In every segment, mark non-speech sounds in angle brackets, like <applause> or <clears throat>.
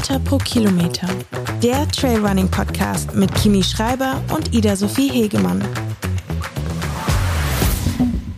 Meter pro Kilometer. Der Trailrunning Podcast mit Kimi Schreiber und Ida Sophie Hegemann.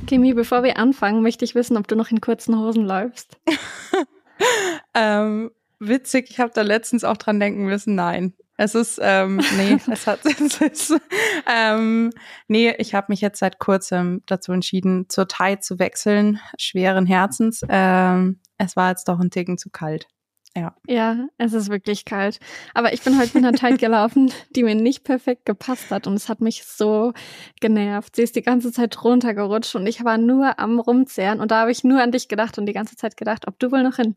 Kimi, bevor wir anfangen, möchte ich wissen, ob du noch in kurzen Hosen läufst. <laughs> ähm, witzig, ich habe da letztens auch dran denken müssen, nein. Es ist, ähm, nee, <laughs> es hat, <laughs> es ist, ähm, nee, ich habe mich jetzt seit kurzem dazu entschieden, zur Thai zu wechseln, schweren Herzens. Ähm, es war jetzt doch ein Ticken zu kalt. Ja. Ja, es ist wirklich kalt. Aber ich bin heute mit einer Tight gelaufen, die mir nicht perfekt gepasst hat und es hat mich so genervt. Sie ist die ganze Zeit runtergerutscht und ich war nur am Rumzehren und da habe ich nur an dich gedacht und die ganze Zeit gedacht, ob du wohl noch in,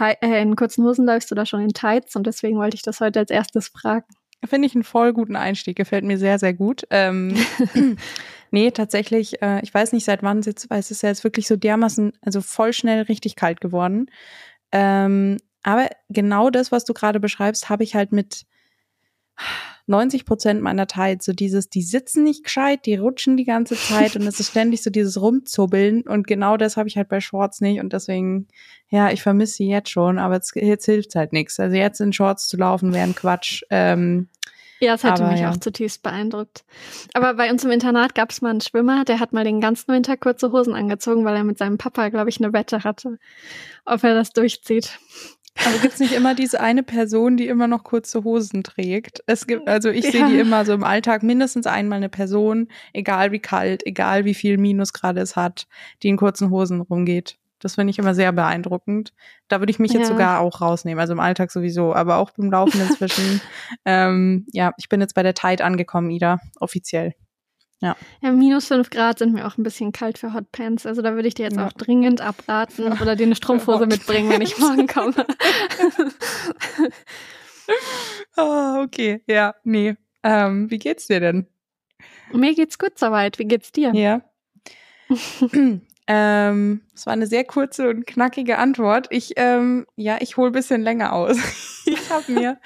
äh, in kurzen Hosen läufst oder schon in Tights und deswegen wollte ich das heute als erstes fragen. Finde ich einen voll guten Einstieg, gefällt mir sehr, sehr gut. Ähm, <laughs> nee, tatsächlich, äh, ich weiß nicht, seit wann es jetzt, weil es ist ja jetzt wirklich so dermaßen, also voll schnell richtig kalt geworden. Ähm, aber genau das, was du gerade beschreibst, habe ich halt mit 90 Prozent meiner Zeit. So dieses, die sitzen nicht gescheit, die rutschen die ganze Zeit und es ist ständig so dieses Rumzubbeln. Und genau das habe ich halt bei Shorts nicht. Und deswegen, ja, ich vermisse sie jetzt schon, aber jetzt, jetzt hilft halt nichts. Also jetzt in Shorts zu laufen wäre ein Quatsch. Ähm, ja, es hätte mich ja. auch zutiefst beeindruckt. Aber bei uns im Internat gab es mal einen Schwimmer, der hat mal den ganzen Winter kurze Hosen angezogen, weil er mit seinem Papa, glaube ich, eine Wette hatte, ob er das durchzieht. Aber gibt es nicht immer diese eine Person, die immer noch kurze Hosen trägt? Es gibt, also ich ja. sehe die immer so im Alltag mindestens einmal eine Person, egal wie kalt, egal wie viel Minusgrade es hat, die in kurzen Hosen rumgeht. Das finde ich immer sehr beeindruckend. Da würde ich mich ja. jetzt sogar auch rausnehmen, also im Alltag sowieso, aber auch beim Laufen inzwischen. <laughs> ähm, ja, ich bin jetzt bei der Tide angekommen, Ida, offiziell. Ja. ja, minus fünf Grad sind mir auch ein bisschen kalt für Hotpants. Also da würde ich dir jetzt ja. auch dringend abraten oder dir eine Strumpfhose <laughs> mitbringen, wenn ich morgen komme. oh, <laughs> okay, ja, nee. Ähm, wie geht's dir denn? Mir geht's gut soweit. Wie geht's dir? Ja. <clears throat> ähm, es war eine sehr kurze und knackige Antwort. Ich, ähm, ja, ich hole ein bisschen länger aus. <laughs> ich habe mir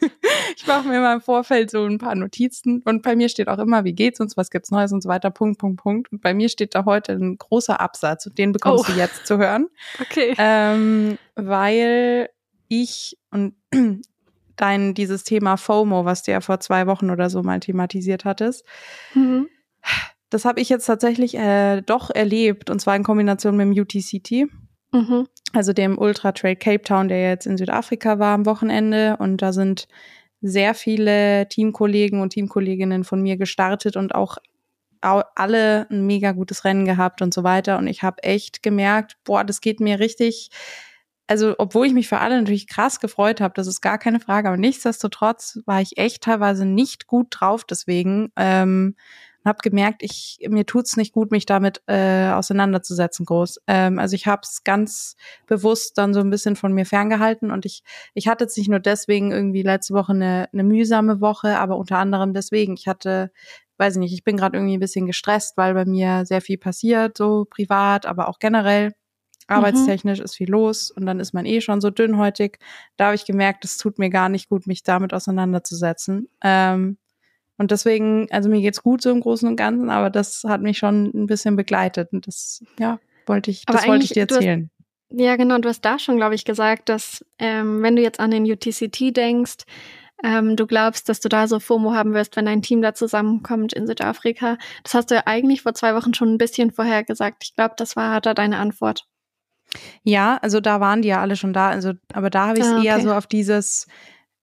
<laughs> ich mache mir immer im Vorfeld so ein paar Notizen und bei mir steht auch immer, wie geht's uns, was gibt's Neues und so weiter, Punkt, Punkt, Punkt. Und bei mir steht da heute ein großer Absatz und den bekommst oh. du jetzt zu hören. <laughs> Okay. Ähm, weil ich und <clears throat> dein, dieses Thema FOMO, was du ja vor zwei Wochen oder so mal thematisiert hattest, mhm. das habe ich jetzt tatsächlich äh, doch erlebt und zwar in Kombination mit dem UTCT. Mhm. Also dem Ultra Trail Cape Town, der jetzt in Südafrika war am Wochenende. Und da sind sehr viele Teamkollegen und Teamkolleginnen von mir gestartet und auch alle ein mega gutes Rennen gehabt und so weiter. Und ich habe echt gemerkt, boah, das geht mir richtig. Also, obwohl ich mich für alle natürlich krass gefreut habe, das ist gar keine Frage, aber nichtsdestotrotz war ich echt teilweise nicht gut drauf deswegen. Ähm, habe gemerkt, ich mir tut's nicht gut, mich damit äh, auseinanderzusetzen groß. Ähm, also ich habe es ganz bewusst dann so ein bisschen von mir ferngehalten und ich ich hatte jetzt nicht nur deswegen irgendwie letzte Woche eine, eine mühsame Woche, aber unter anderem deswegen. Ich hatte weiß ich nicht, ich bin gerade irgendwie ein bisschen gestresst, weil bei mir sehr viel passiert, so privat, aber auch generell. Arbeitstechnisch mhm. ist viel los und dann ist man eh schon so dünnhäutig. Da habe ich gemerkt, es tut mir gar nicht gut, mich damit auseinanderzusetzen. Ähm, und deswegen, also mir geht's gut so im Großen und Ganzen, aber das hat mich schon ein bisschen begleitet. Und das, ja, wollte ich, das wollte ich dir erzählen. Hast, ja, genau, du hast da schon, glaube ich, gesagt, dass ähm, wenn du jetzt an den UTCT denkst, ähm, du glaubst, dass du da so FOMO haben wirst, wenn dein Team da zusammenkommt in Südafrika. Das hast du ja eigentlich vor zwei Wochen schon ein bisschen vorher gesagt. Ich glaube, das war da deine Antwort. Ja, also da waren die ja alle schon da. Also, aber da habe ich es ah, okay. eher so auf dieses,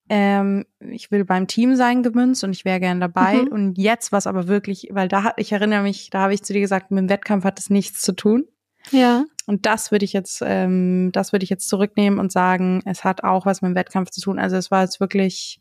ähm, ich will beim Team sein gemünzt und ich wäre gern dabei. Mhm. Und jetzt was aber wirklich, weil da hat, ich erinnere mich, da habe ich zu dir gesagt, mit dem Wettkampf hat es nichts zu tun. Ja. Und das würde ich jetzt, ähm, das würde ich jetzt zurücknehmen und sagen, es hat auch was mit dem Wettkampf zu tun. Also es war jetzt wirklich,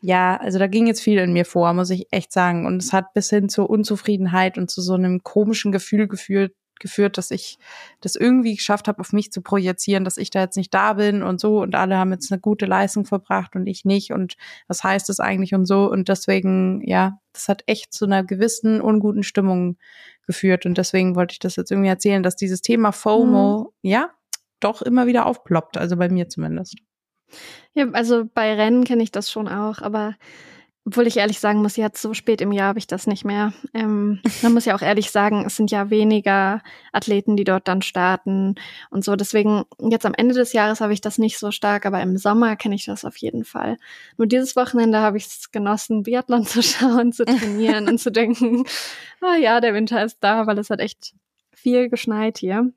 ja, also da ging jetzt viel in mir vor, muss ich echt sagen. Und es hat bis hin zur Unzufriedenheit und zu so einem komischen Gefühl geführt, geführt, dass ich das irgendwie geschafft habe, auf mich zu projizieren, dass ich da jetzt nicht da bin und so und alle haben jetzt eine gute Leistung verbracht und ich nicht und was heißt das eigentlich und so und deswegen, ja, das hat echt zu einer gewissen unguten Stimmung geführt und deswegen wollte ich das jetzt irgendwie erzählen, dass dieses Thema FOMO, mhm. ja, doch immer wieder aufploppt, also bei mir zumindest. Ja, also bei Rennen kenne ich das schon auch, aber obwohl ich ehrlich sagen muss, jetzt so spät im Jahr habe ich das nicht mehr. Ähm, man muss ja auch ehrlich sagen, es sind ja weniger Athleten, die dort dann starten und so. Deswegen, jetzt am Ende des Jahres habe ich das nicht so stark, aber im Sommer kenne ich das auf jeden Fall. Nur dieses Wochenende habe ich es genossen, Biathlon <laughs> zu schauen, zu trainieren und zu denken, <laughs> ah oh ja, der Winter ist da, weil es hat echt viel geschneit hier.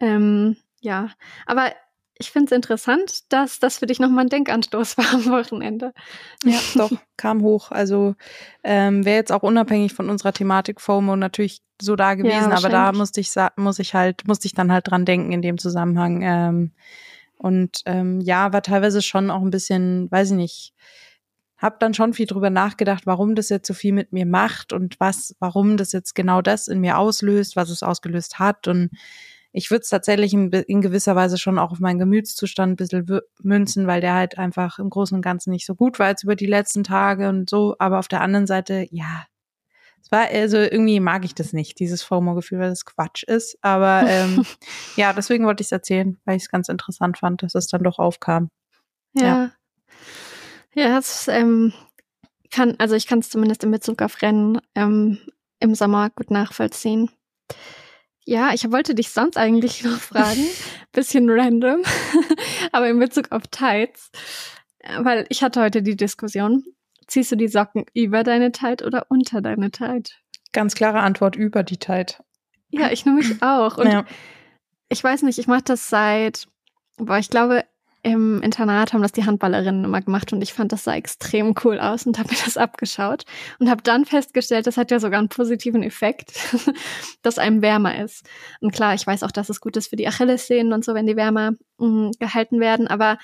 Ähm, ja, aber ich finde es interessant, dass das für dich nochmal ein Denkanstoß <laughs> war am Wochenende. Ja, doch, kam hoch. Also ähm, wäre jetzt auch unabhängig von unserer Thematik FOMO natürlich so da gewesen, ja, aber da musste ich muss ich halt, musste ich dann halt dran denken in dem Zusammenhang. Ähm, und ähm, ja, war teilweise schon auch ein bisschen, weiß ich nicht, hab dann schon viel drüber nachgedacht, warum das jetzt so viel mit mir macht und was, warum das jetzt genau das in mir auslöst, was es ausgelöst hat und ich würde es tatsächlich in, in, gewisser Weise schon auch auf meinen Gemütszustand ein bisschen münzen, weil der halt einfach im Großen und Ganzen nicht so gut war jetzt über die letzten Tage und so. Aber auf der anderen Seite, ja, es war, also irgendwie mag ich das nicht, dieses FOMO-Gefühl, weil das Quatsch ist. Aber <laughs> ähm, ja, deswegen wollte ich es erzählen, weil ich es ganz interessant fand, dass es dann doch aufkam. Ja. Ja, ja ähm, kann, also ich kann es zumindest in Bezug auf Rennen ähm, im Sommer gut nachvollziehen. Ja, ich wollte dich sonst eigentlich <laughs> noch fragen, bisschen random, <laughs> aber in Bezug auf Tights, weil ich hatte heute die Diskussion, ziehst du die Socken über deine Tight oder unter deine Tight? Ganz klare Antwort, über die Tight. Ja, ich nehme mich <laughs> auch. Und ja. ich weiß nicht, ich mache das seit, boah, ich glaube, im Internat haben das die Handballerinnen immer gemacht und ich fand, das sah extrem cool aus und habe mir das abgeschaut und habe dann festgestellt, das hat ja sogar einen positiven Effekt, <laughs> dass einem wärmer ist. Und klar, ich weiß auch, dass es gut ist für die Achillessehnen und so, wenn die wärmer mh, mm, gehalten werden, aber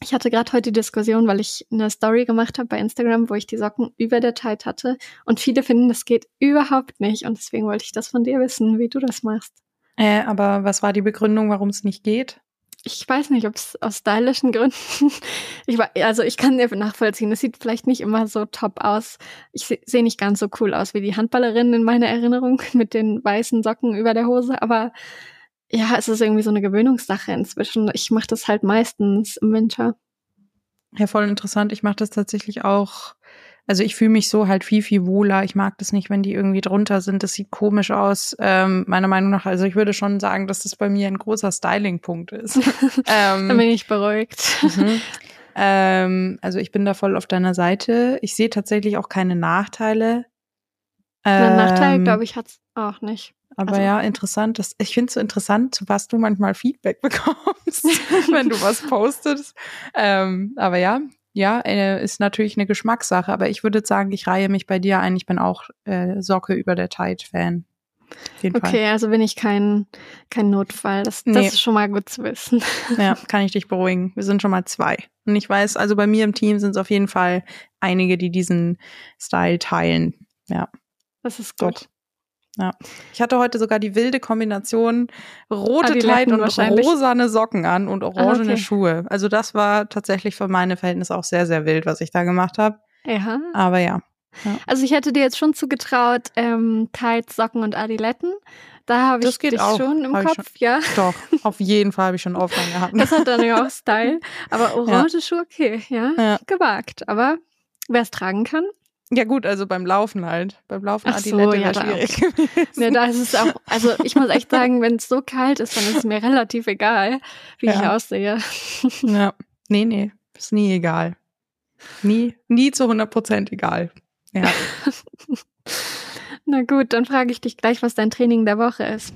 ich hatte gerade heute die Diskussion, weil ich eine Story gemacht habe bei Instagram, wo ich die Socken über der Tight hatte und viele finden, das geht überhaupt nicht und deswegen wollte ich das von dir wissen, wie du das machst. Äh, aber was war die Begründung, warum es nicht geht? Ich weiß nicht, ob es aus stylischen Gründen. <laughs> Ich war, also ich kann dir nachvollziehen. Es sieht vielleicht nicht immer so top aus. Ich sehe nicht ganz so cool aus wie die Handballerin in meiner Erinnerung <laughs> mit den weißen Socken über der Hose. Aber ja, es ist irgendwie so eine Gewöhnungssache inzwischen. Ich mache das halt meistens im Winter. Ja, voll interessant. Ich mache das tatsächlich auch also ich fühle mich so halt viel, viel wohler. Ich mag das nicht, wenn die irgendwie drunter sind. Das sieht komisch aus, ähm, meiner Meinung nach. Also ich würde schon sagen, dass das bei mir ein großer Styling-Punkt ist. <laughs> ähm, Dann bin ich beruhigt. Mhm. Ähm, also ich bin da voll auf deiner Seite. Ich sehe tatsächlich auch keine Nachteile. Einen Nachteil, ähm, glaube ich, hat's auch nicht. Aber also, ja, interessant. Das, ich finde es so interessant, zu was du manchmal Feedback <laughs> bekommst, <laughs> wenn du was postest. Ähm, aber ja, ja, äh, ist natürlich eine Geschmackssache, aber ich würde sagen, ich reihe mich bei dir ein. Ich bin auch äh, Socke über der Tide-Fan. Okay, Fall. also bin ich kein, kein Notfall. Das, das nee. ist schon mal gut zu wissen. Ja, <laughs> kann ich dich beruhigen. Wir sind schon mal zwei. Und ich weiß, also bei mir im Team sind es auf jeden Fall einige, die diesen Style teilen. Ja. Das ist gut. Ja. Ich hatte heute sogar die wilde Kombination rote ah, Kleid und rosane Socken an und orangene ah, okay. Schuhe. Also das war tatsächlich für meine Verhältnisse auch sehr, sehr wild, was ich da gemacht habe. Ja. Aber ja. ja. Also ich hätte dir jetzt schon zugetraut, ähm, Tights, Socken und Adiletten. Da habe ich dich auch. schon im hab Kopf, schon, ja. Doch, auf jeden Fall habe ich schon offline gehabt. Das hat dann ja auch Style. Aber orange ja. Schuhe, okay, ja, ja. gewagt. Aber wer es tragen kann, ja gut, also beim Laufen halt. Beim Laufen Ach so, ja, da, schwierig. Ne, da ist es auch, also ich muss echt sagen, wenn es so kalt ist, dann ist es mir relativ egal, wie ja. ich aussehe. Ja, nee, nee, ist nie egal. Nie, nie zu 100 Prozent egal. Ja. <laughs> Na gut, dann frage ich dich gleich, was dein Training der Woche ist.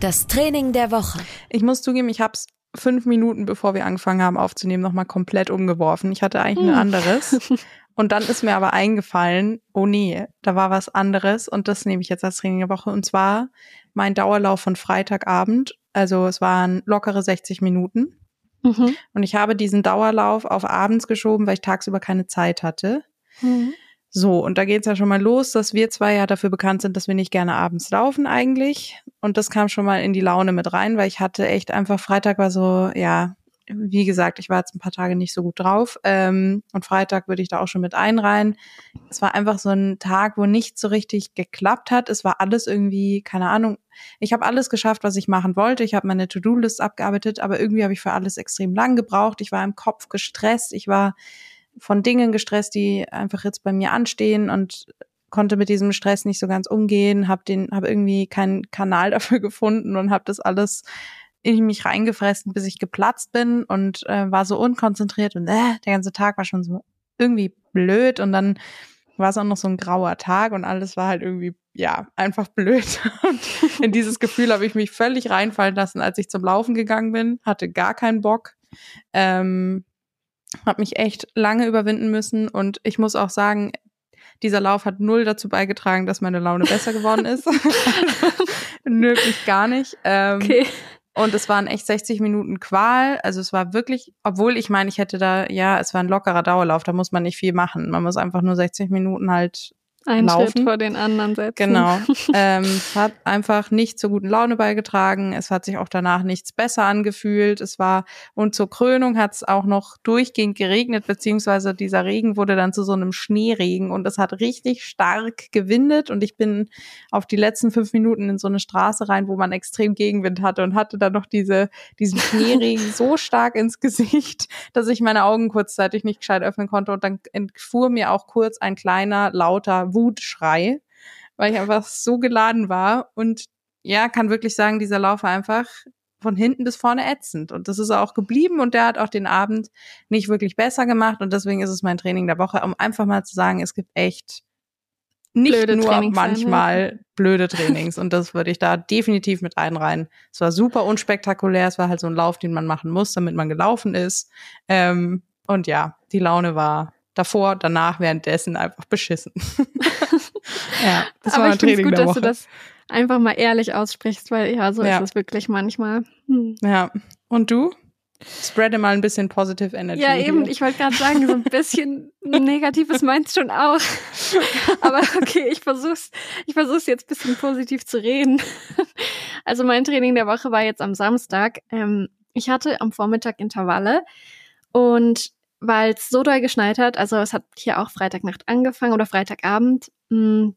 Das Training der Woche. Ich muss zugeben, ich habe es fünf Minuten, bevor wir angefangen haben aufzunehmen, nochmal komplett umgeworfen. Ich hatte eigentlich ein hm. anderes. <laughs> Und dann ist mir aber eingefallen, oh nee, da war was anderes und das nehme ich jetzt als Training der Woche. Und zwar mein Dauerlauf von Freitagabend. Also es waren lockere 60 Minuten. Mhm. Und ich habe diesen Dauerlauf auf abends geschoben, weil ich tagsüber keine Zeit hatte. Mhm. So, und da geht's ja schon mal los, dass wir zwei ja dafür bekannt sind, dass wir nicht gerne abends laufen eigentlich. Und das kam schon mal in die Laune mit rein, weil ich hatte echt einfach, Freitag war so, ja, wie gesagt, ich war jetzt ein paar Tage nicht so gut drauf. Ähm, und Freitag würde ich da auch schon mit einreihen. Es war einfach so ein Tag, wo nichts so richtig geklappt hat. Es war alles irgendwie, keine Ahnung, ich habe alles geschafft, was ich machen wollte. Ich habe meine To-Do-List abgearbeitet, aber irgendwie habe ich für alles extrem lang gebraucht. Ich war im Kopf gestresst. Ich war von Dingen gestresst, die einfach jetzt bei mir anstehen und konnte mit diesem Stress nicht so ganz umgehen, habe den habe irgendwie keinen Kanal <laughs> dafür gefunden und habe das alles in mich reingefressen, bis ich geplatzt bin und äh, war so unkonzentriert und äh, der ganze Tag war schon so irgendwie blöd und dann war es auch noch so ein grauer Tag und alles war halt irgendwie ja einfach blöd <laughs> und in dieses Gefühl habe ich mich völlig reinfallen lassen, als ich zum Laufen gegangen bin, hatte gar keinen Bock. Ähm, habe mich echt lange überwinden müssen und ich muss auch sagen, dieser Lauf hat null dazu beigetragen, dass meine Laune besser geworden ist. <laughs> Wirklich gar nicht. Ähm, okay. Und es waren echt 60 Minuten Qual. Also es war wirklich, obwohl ich meine, ich hätte da, ja, es war ein lockerer Dauerlauf, da muss man nicht viel machen. Man muss einfach nur 60 Minuten halt ein Laufen. Schritt vor den anderen setzen. Genau. <laughs> ähm, es hat einfach nicht zur guten Laune beigetragen. Es hat sich auch danach nichts besser angefühlt. Es war, und zur Krönung hat es auch noch durchgehend geregnet, beziehungsweise dieser Regen wurde dann zu so einem Schneeregen und es hat richtig stark gewindet und ich bin auf die letzten fünf Minuten in so eine Straße rein, wo man extrem Gegenwind hatte und hatte dann noch diese, diesen <laughs> Schneeregen so stark ins Gesicht, dass ich meine Augen kurzzeitig nicht gescheit öffnen konnte und dann entfuhr mir auch kurz ein kleiner, lauter Wutschrei, weil ich einfach so geladen war. Und ja, kann wirklich sagen, dieser Lauf war einfach von hinten bis vorne ätzend. Und das ist auch geblieben und der hat auch den Abend nicht wirklich besser gemacht. Und deswegen ist es mein Training der Woche, um einfach mal zu sagen, es gibt echt nicht blöde nur Trainings manchmal blöde Trainings. Und das würde ich da definitiv mit einreihen. Es war super unspektakulär. Es war halt so ein Lauf, den man machen muss, damit man gelaufen ist. Ähm, und ja, die Laune war davor, danach, währenddessen einfach beschissen. <laughs> ja, das Aber war ich finde es gut, dass du das einfach mal ehrlich aussprichst, weil ja, so ja. ist es wirklich manchmal. Hm. Ja. Und du? Spreade mal ein bisschen positive Energy. Ja, eben, hier. ich wollte gerade sagen, so ein bisschen <laughs> Negatives meinst schon auch. <laughs> Aber okay, ich versuch's, ich versuch's jetzt ein bisschen positiv zu reden. Also mein Training der Woche war jetzt am Samstag. Ähm, ich hatte am Vormittag Intervalle und weil es so doll geschneit hat. Also es hat hier auch Freitagnacht angefangen oder Freitagabend mm,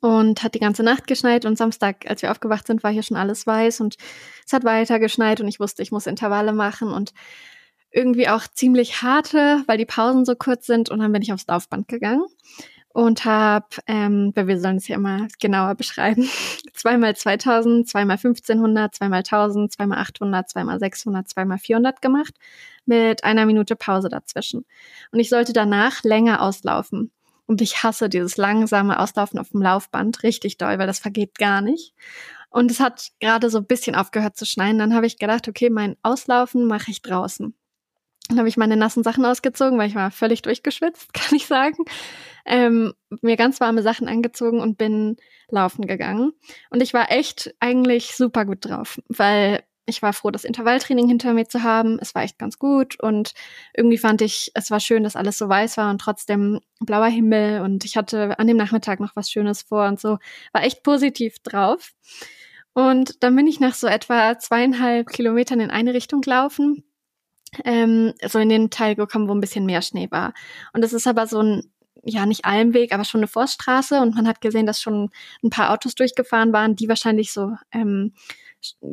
und hat die ganze Nacht geschneit und Samstag, als wir aufgewacht sind, war hier schon alles weiß und es hat weiter geschneit und ich wusste, ich muss Intervalle machen und irgendwie auch ziemlich harte, weil die Pausen so kurz sind und dann bin ich aufs Laufband gegangen und habe, ähm, wir sollen es hier mal genauer beschreiben, <laughs> zweimal 2000, zweimal 1500, zweimal 1000, zweimal 800, zweimal 600, zweimal 400 gemacht mit einer Minute Pause dazwischen. Und ich sollte danach länger auslaufen. Und ich hasse dieses langsame Auslaufen auf dem Laufband richtig doll, weil das vergeht gar nicht. Und es hat gerade so ein bisschen aufgehört zu schneien. Dann habe ich gedacht, okay, mein Auslaufen mache ich draußen. Dann habe ich meine nassen Sachen ausgezogen, weil ich war völlig durchgeschwitzt, <laughs> kann ich sagen. Ähm, mir ganz warme Sachen angezogen und bin laufen gegangen. Und ich war echt eigentlich super gut drauf, weil ich war froh, das Intervalltraining hinter mir zu haben. Es war echt ganz gut und irgendwie fand ich, es war schön, dass alles so weiß war und trotzdem blauer Himmel und ich hatte an dem Nachmittag noch was Schönes vor und so. War echt positiv drauf. Und dann bin ich nach so etwa zweieinhalb Kilometern in eine Richtung gelaufen ähm, so in den Teil gekommen, wo ein bisschen mehr Schnee war. Und es ist aber so ein, ja, nicht Almweg, aber schon eine Forststraße und man hat gesehen, dass schon ein paar Autos durchgefahren waren, die wahrscheinlich so, ähm,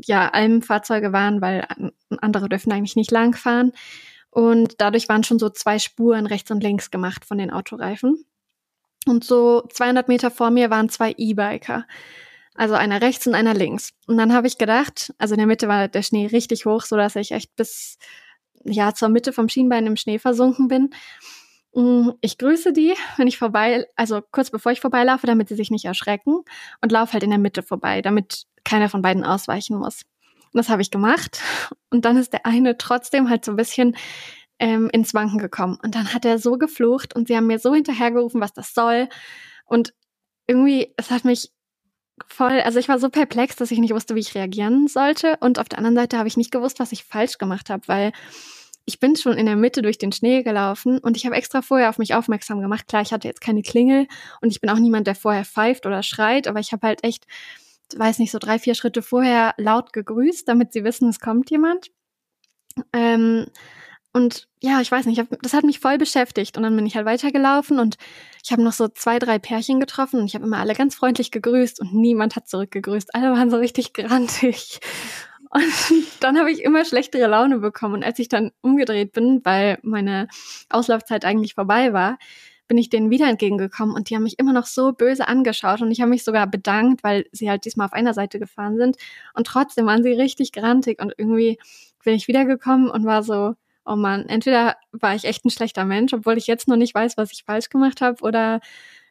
ja, Almfahrzeuge waren, weil andere dürfen eigentlich nicht langfahren. Und dadurch waren schon so zwei Spuren rechts und links gemacht von den Autoreifen. Und so 200 Meter vor mir waren zwei E-Biker. Also einer rechts und einer links. Und dann habe ich gedacht, also in der Mitte war der Schnee richtig hoch, so dass ich echt bis ja, zur Mitte vom Schienbein im Schnee versunken bin. Mm, ich grüße die, wenn ich vorbei, also kurz bevor ich vorbeilaufe, damit sie sich nicht erschrecken und laufe halt in der Mitte vorbei, damit keiner von beiden ausweichen muss. Und das habe ich gemacht. Und dann ist der eine trotzdem halt so ein bisschen ähm, ins Wanken gekommen. Und dann hat er so geflucht und sie haben mir so hinterhergerufen, was das soll. Und irgendwie, es hat mich voll, also ich war so perplex, dass ich nicht wusste, wie ich reagieren sollte. Und auf der anderen Seite habe ich nicht gewusst, was ich falsch gemacht habe, weil ich bin schon in der Mitte durch den Schnee gelaufen und ich habe extra vorher auf mich aufmerksam gemacht. Klar, ich hatte jetzt keine Klingel und ich bin auch niemand, der vorher pfeift oder schreit, aber ich habe halt echt, weiß nicht, so drei, vier Schritte vorher laut gegrüßt, damit sie wissen, es kommt jemand. Ähm, und ja, ich weiß nicht, das hat mich voll beschäftigt. Und dann bin ich halt weitergelaufen und ich habe noch so zwei, drei Pärchen getroffen und ich habe immer alle ganz freundlich gegrüßt und niemand hat zurückgegrüßt. Alle waren so richtig grantig. <laughs> Und dann habe ich immer schlechtere Laune bekommen. Und als ich dann umgedreht bin, weil meine Auslaufzeit eigentlich vorbei war, bin ich denen wieder entgegengekommen und die haben mich immer noch so böse angeschaut und ich habe mich sogar bedankt, weil sie halt diesmal auf einer Seite gefahren sind und trotzdem waren sie richtig grantig und irgendwie bin ich wiedergekommen und war so, oh man, entweder war ich echt ein schlechter Mensch, obwohl ich jetzt noch nicht weiß, was ich falsch gemacht habe oder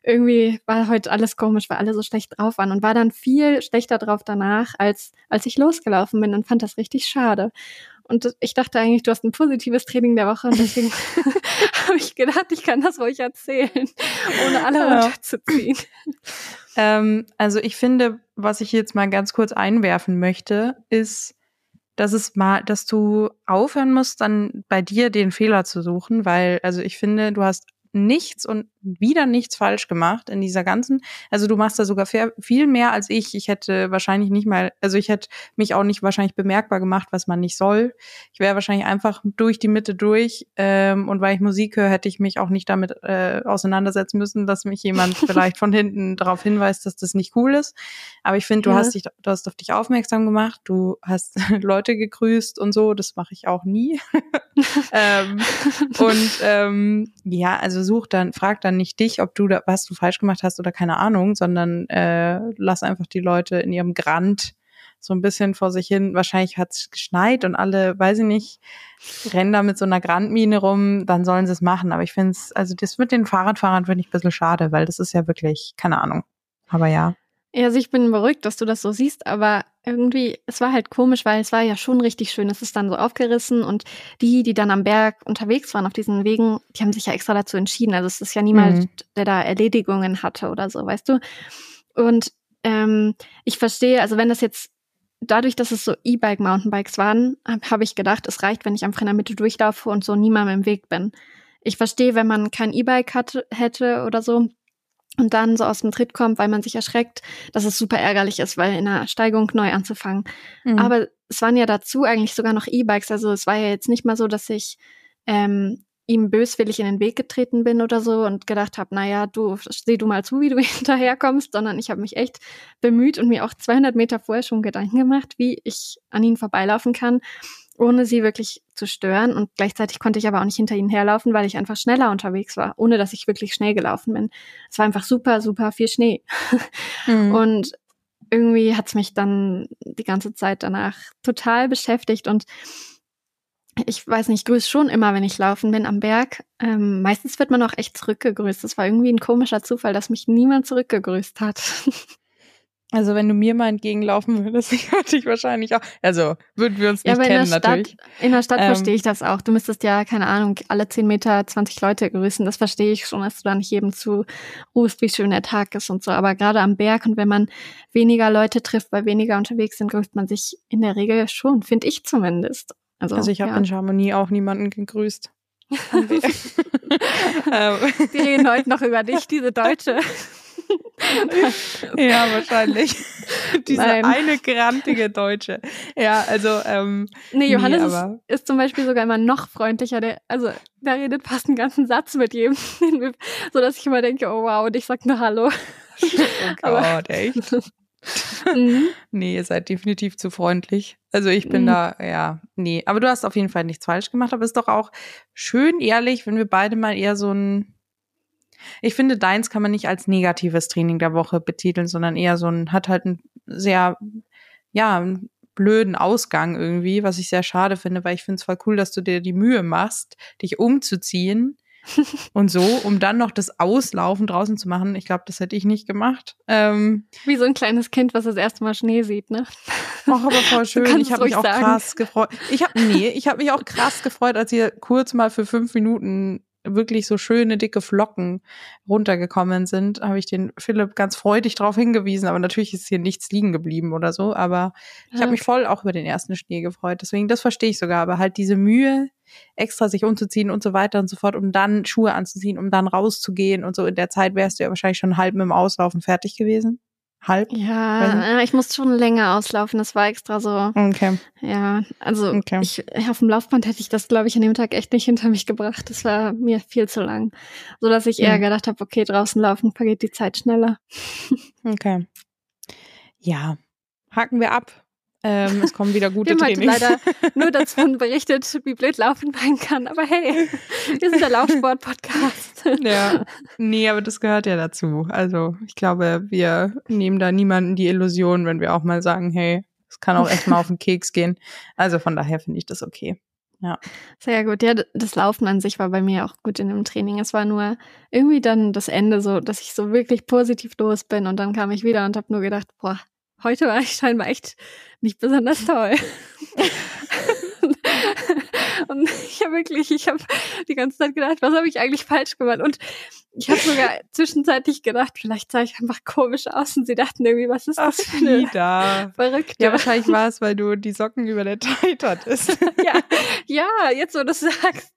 irgendwie war heute alles komisch, weil alle so schlecht drauf waren und war dann viel schlechter drauf danach, als, als ich losgelaufen bin und fand das richtig schade. Und ich dachte eigentlich, du hast ein positives Training der Woche und deswegen <laughs> <laughs> habe ich gedacht, ich kann das ruhig erzählen, ohne alle ja. runterzuziehen. Ähm, also ich finde, was ich jetzt mal ganz kurz einwerfen möchte, ist, dass es mal, dass du aufhören musst, dann bei dir den Fehler zu suchen, weil, also ich finde, du hast nichts und wieder nichts falsch gemacht in dieser ganzen. Also du machst da sogar viel mehr als ich. Ich hätte wahrscheinlich nicht mal, also ich hätte mich auch nicht wahrscheinlich bemerkbar gemacht, was man nicht soll. Ich wäre wahrscheinlich einfach durch die Mitte durch ähm, und weil ich Musik höre, hätte ich mich auch nicht damit äh, auseinandersetzen müssen, dass mich jemand <laughs> vielleicht von hinten darauf hinweist, dass das nicht cool ist. Aber ich finde, du ja. hast dich, du hast auf dich aufmerksam gemacht, du hast <laughs> Leute gegrüßt und so. Das mache ich auch nie. <laughs> ähm, und ähm, ja, also such dann, frag dann nicht dich, ob du da, was du falsch gemacht hast oder keine Ahnung, sondern äh, lass einfach die Leute in ihrem Grant so ein bisschen vor sich hin. Wahrscheinlich hat es geschneit und alle, weiß ich nicht, rennen da mit so einer Grandmine rum, dann sollen sie es machen. Aber ich finde es, also das mit den Fahrradfahrern finde ich ein bisschen schade, weil das ist ja wirklich, keine Ahnung. Aber ja. Ja, also ich bin beruhigt, dass du das so siehst, aber irgendwie, es war halt komisch, weil es war ja schon richtig schön. Es ist dann so aufgerissen und die, die dann am Berg unterwegs waren auf diesen Wegen, die haben sich ja extra dazu entschieden. Also es ist ja niemand, mhm. der da Erledigungen hatte oder so, weißt du? Und ähm, ich verstehe, also wenn das jetzt dadurch, dass es so E-Bike Mountainbikes waren, habe hab ich gedacht, es reicht, wenn ich am Brenner Mitte durchlaufe und so niemandem im Weg bin. Ich verstehe, wenn man kein E-Bike hätte oder so, und dann so aus dem Tritt kommt, weil man sich erschreckt, dass es super ärgerlich ist, weil in einer Steigung neu anzufangen. Mhm. Aber es waren ja dazu eigentlich sogar noch E-Bikes. Also es war ja jetzt nicht mal so, dass ich ähm, ihm böswillig in den Weg getreten bin oder so und gedacht habe, naja, du seh du mal zu, wie du <laughs> hinterherkommst, sondern ich habe mich echt bemüht und mir auch 200 Meter vorher schon Gedanken gemacht, wie ich an ihnen vorbeilaufen kann ohne sie wirklich zu stören. Und gleichzeitig konnte ich aber auch nicht hinter ihnen herlaufen, weil ich einfach schneller unterwegs war, ohne dass ich wirklich schnell gelaufen bin. Es war einfach super, super viel Schnee. <laughs> Mhm. Und irgendwie hat's mich dann die ganze Zeit danach total beschäftigt und ich weiß nicht, ich grüße schon immer, wenn ich laufen bin am Berg. Ähm, meistens wird man auch echt zurückgegrüßt. Das war irgendwie ein komischer Zufall, dass mich niemand zurückgegrüßt hat. <laughs> Also wenn du mir mal entgegenlaufen würdest, <laughs> ich würde dich wahrscheinlich auch. Also würden wir uns nicht ja, kennen in der natürlich. Stadt, in der Stadt ähm, verstehe ich das auch. Du müsstest ja, keine Ahnung, alle zehn Meter 20 Leute grüßen. Das verstehe ich schon, dass du da nicht jedem zurufst, wie schön der Tag ist und so. Aber gerade am Berg und wenn man weniger Leute trifft, weil weniger unterwegs sind, grüßt man sich in der Regel schon, finde ich zumindest. Also, also ich habe ja. in Chamonix auch niemanden gegrüßt. <laughs> <laughs> Ähm. Wir reden heute noch über dich, diese Deutsche. <laughs> ja, wahrscheinlich. Diese Nein. eine grantige Deutsche. Ja, also, ähm. Nee, Johannes nee, ist, ist, zum Beispiel sogar immer noch freundlicher. Der, also, der redet fast einen ganzen Satz mit jedem, <laughs> so dass ich immer denke, oh wow, und ich sag nur Hallo. <laughs> Oh Gott, echt? mhm. Nee, ihr seid definitiv zu freundlich. Also ich bin mhm. da, ja, nee. Aber du hast auf jeden Fall nichts falsch gemacht, aber es ist doch auch schön ehrlich, wenn wir beide mal eher so ein ich finde, deins kann man nicht als negatives Training der Woche betiteln, sondern eher so ein, hat halt einen sehr, ja, einen blöden Ausgang irgendwie, was ich sehr schade finde, weil ich finde es voll cool, dass du dir die Mühe machst, dich umzuziehen <laughs> und so, um dann noch das Auslaufen draußen zu machen. Ich glaube, das hätte ich nicht gemacht. Ähm, Wie so ein kleines Kind, was das erste Mal Schnee sieht, ne? Ach, aber voll schön. Ich habe mich auch sagen. krass gefreut. Ich habe nee, ich habe mich auch krass gefreut, als ihr kurz mal für fünf Minuten wirklich so schöne dicke Flocken runtergekommen sind, habe ich den Philipp ganz freudig darauf hingewiesen. Aber natürlich ist hier nichts liegen geblieben oder so. Aber ich habe mich voll auch über den ersten Schnee gefreut. Deswegen, das verstehe ich sogar. Aber halt diese Mühe, extra sich umzuziehen und so weiter und so fort, um dann Schuhe anzuziehen, um dann rauszugehen und so. In der Zeit wärst du ja wahrscheinlich schon halb mit dem Auslaufen fertig gewesen. Halb? Ja, ich musste schon länger auslaufen. Das war extra so. Okay. Ja, also okay. Ich, auf dem Laufband hätte ich das, glaube ich, an dem Tag echt nicht hinter mich gebracht. Das war mir viel zu lang. So dass ich eher gedacht habe, okay, draußen laufen vergeht die Zeit schneller. <laughs> Okay. Ja, haken wir ab. Ähm, es kommen wieder gute wir haben Trainings. leider <laughs> nur davon berichtet, wie blöd Laufen sein kann. Aber hey, wir sind der Laufsport-Podcast. ja, nee, aber das gehört ja dazu. Also ich glaube, wir nehmen da niemanden die Illusion, wenn wir auch mal sagen, hey, es kann auch echt mal auf den Keks gehen. Also von daher finde ich das okay. Ja. Sehr gut. Ja, das Laufen an sich war bei mir auch gut in dem Training. Es war nur irgendwie dann das Ende so, dass ich so wirklich positiv los bin und dann kam ich wieder und habe nur gedacht, boah, heute war ich scheinbar echt nicht besonders toll. <laughs> und ich habe wirklich, ich habe die ganze Zeit gedacht, was habe ich eigentlich falsch gemacht? Und ich habe sogar zwischenzeitlich gedacht, vielleicht sah ich einfach komisch aus und sie dachten irgendwie, was ist das für eine verrückt. Ja, wahrscheinlich war es, weil du die Socken über der Tight hattest. <laughs> ja, ja, jetzt wo du es sagst.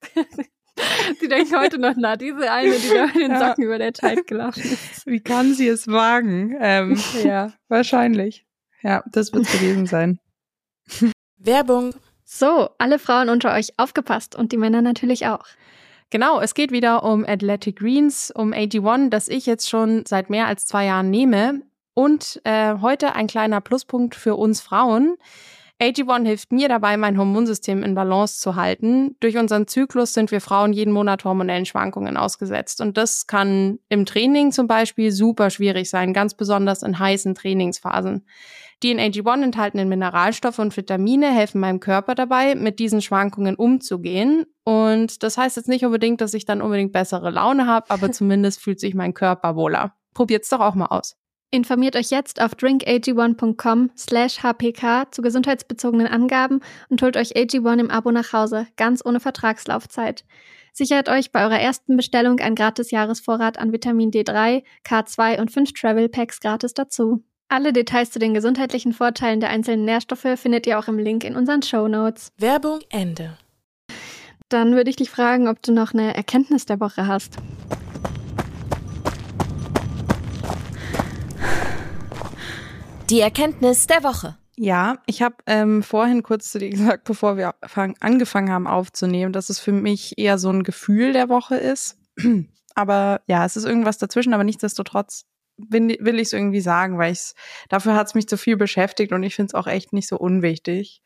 Die denken heute noch, na, diese eine, die da in den Socken ja. über der Tight gelaufen ist. Wie kann sie es wagen? Ähm, ja, wahrscheinlich. Ja, das wird es gewesen sein. Werbung. So, alle Frauen unter euch aufgepasst und die Männer natürlich auch. Genau, es geht wieder um Athletic Greens, um AG1, das ich jetzt schon seit mehr als zwei Jahren nehme. Und äh, heute ein kleiner Pluspunkt für uns Frauen. AG1 hilft mir dabei, mein Hormonsystem in Balance zu halten. Durch unseren Zyklus sind wir Frauen jeden Monat hormonellen Schwankungen ausgesetzt. Und das kann im Training zum Beispiel super schwierig sein, ganz besonders in heißen Trainingsphasen. Die in AG1 enthaltenen Mineralstoffe und Vitamine helfen meinem Körper dabei, mit diesen Schwankungen umzugehen. Und das heißt jetzt nicht unbedingt, dass ich dann unbedingt bessere Laune habe, aber <laughs> zumindest fühlt sich mein Körper wohler. Probiert's doch auch mal aus. Informiert euch jetzt auf drinkag1.com slash hpk zu gesundheitsbezogenen Angaben und holt euch AG1 im Abo nach Hause, ganz ohne Vertragslaufzeit. Sichert euch bei eurer ersten Bestellung ein gratis Jahresvorrat an Vitamin D3, K2 und 5 Travel Packs gratis dazu. Alle Details zu den gesundheitlichen Vorteilen der einzelnen Nährstoffe findet ihr auch im Link in unseren Show Notes. Werbung Ende. Dann würde ich dich fragen, ob du noch eine Erkenntnis der Woche hast. Die Erkenntnis der Woche. Ja, ich habe ähm, vorhin kurz zu dir gesagt, bevor wir fang, angefangen haben aufzunehmen, dass es für mich eher so ein Gefühl der Woche ist. <clears throat> aber ja, es ist irgendwas dazwischen, aber nichtsdestotrotz will, will ich es irgendwie sagen, weil ich dafür hat es mich zu viel beschäftigt und ich finde es auch echt nicht so unwichtig.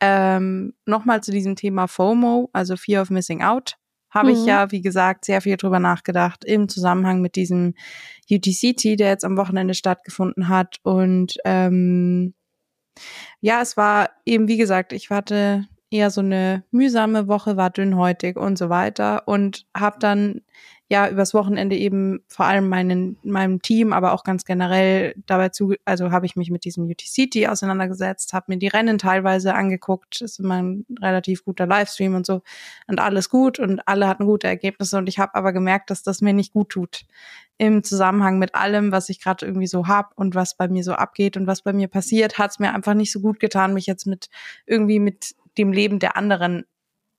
Ähm, Nochmal zu diesem Thema FOMO, also Fear of Missing Out habe mhm. ich ja, wie gesagt, sehr viel drüber nachgedacht im Zusammenhang mit diesem UTCT, der jetzt am Wochenende stattgefunden hat. Und ähm, ja, es war eben, wie gesagt, ich hatte eher so eine mühsame Woche, war dünnhäutig und so weiter und habe dann ja übers Wochenende eben vor allem meinen, meinem Team, aber auch ganz generell dabei zu, also habe ich mich mit diesem UTCT auseinandergesetzt, habe mir die Rennen teilweise angeguckt, ist immer ein relativ guter Livestream und so. Und alles gut und alle hatten gute Ergebnisse. Und ich habe aber gemerkt, dass das mir nicht gut tut im Zusammenhang mit allem, was ich gerade irgendwie so hab und was bei mir so abgeht und was bei mir passiert, hat es mir einfach nicht so gut getan, mich jetzt mit irgendwie mit dem Leben der anderen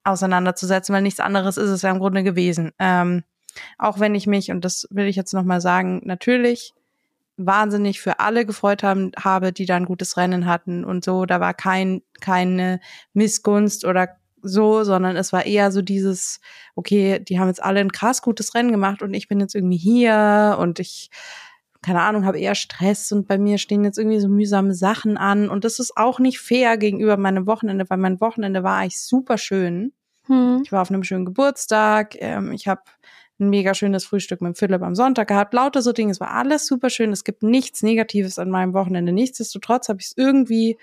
auseinanderzusetzen, weil nichts anderes ist es ja im Grunde gewesen. Ähm, auch wenn ich mich, und das will ich jetzt nochmal sagen, natürlich wahnsinnig für alle gefreut haben, habe, die da ein gutes Rennen hatten und so. Da war kein, keine Missgunst oder so, sondern es war eher so dieses, okay, die haben jetzt alle ein krass gutes Rennen gemacht und ich bin jetzt irgendwie hier und ich, keine Ahnung, habe eher Stress und bei mir stehen jetzt irgendwie so mühsame Sachen an und das ist auch nicht fair gegenüber meinem Wochenende, weil mein Wochenende war eigentlich super schön. Hm. Ich war auf einem schönen Geburtstag, ähm, ich habe ein mega schönes Frühstück mit Philipp am Sonntag gehabt, lauter so Dinge. Es war alles super schön. Es gibt nichts Negatives an meinem Wochenende. Nichtsdestotrotz habe ich es irgendwie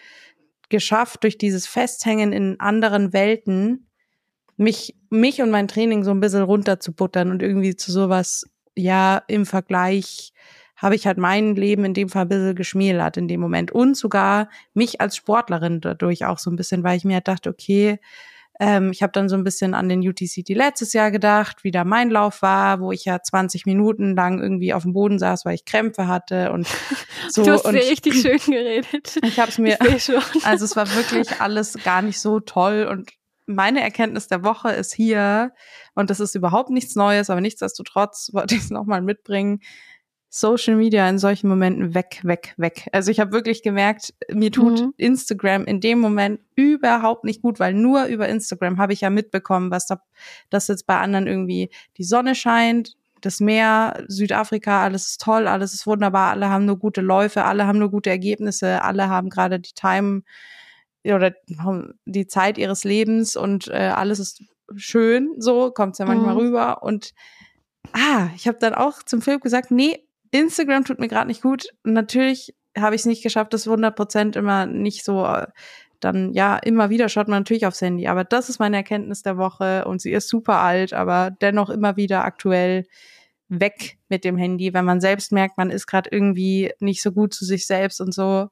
geschafft, durch dieses Festhängen in anderen Welten mich, mich und mein Training so ein bisschen runterzubuttern und irgendwie zu sowas, ja, im Vergleich habe ich halt mein Leben in dem Fall ein bisschen geschmälert in dem Moment und sogar mich als Sportlerin dadurch auch so ein bisschen, weil ich mir halt dachte, okay, ähm, ich habe dann so ein bisschen an den UTCT letztes Jahr gedacht, wie da mein Lauf war, wo ich ja 20 Minuten lang irgendwie auf dem Boden saß, weil ich Krämpfe hatte und <laughs> so. Du hast und mir richtig schön geredet. Ich habe es mir, <laughs> also es war wirklich alles gar nicht so toll und meine Erkenntnis der Woche ist hier, und das ist überhaupt nichts Neues, aber nichtsdestotrotz wollte ich es nochmal mitbringen. Social Media in solchen Momenten weg, weg, weg. Also ich habe wirklich gemerkt, mir tut mhm. Instagram in dem Moment überhaupt nicht gut, weil nur über Instagram habe ich ja mitbekommen, was da, dass jetzt bei anderen irgendwie die Sonne scheint, das Meer, Südafrika, alles ist toll, alles ist wunderbar, alle haben nur gute Läufe, alle haben nur gute Ergebnisse, alle haben gerade die Time oder die Zeit ihres Lebens und äh, alles ist schön, so kommt es ja manchmal mhm. rüber und ah, ich habe dann auch zum Philipp gesagt, nee, Instagram tut mir gerade nicht gut. natürlich habe ich es nicht geschafft, das 100% immer nicht so äh, dann ja, immer wieder schaut man natürlich aufs Handy. Aber das ist meine Erkenntnis der Woche und sie ist super alt, aber dennoch immer wieder aktuell weg mit dem Handy, wenn man selbst merkt, man ist gerade irgendwie nicht so gut zu sich selbst und so.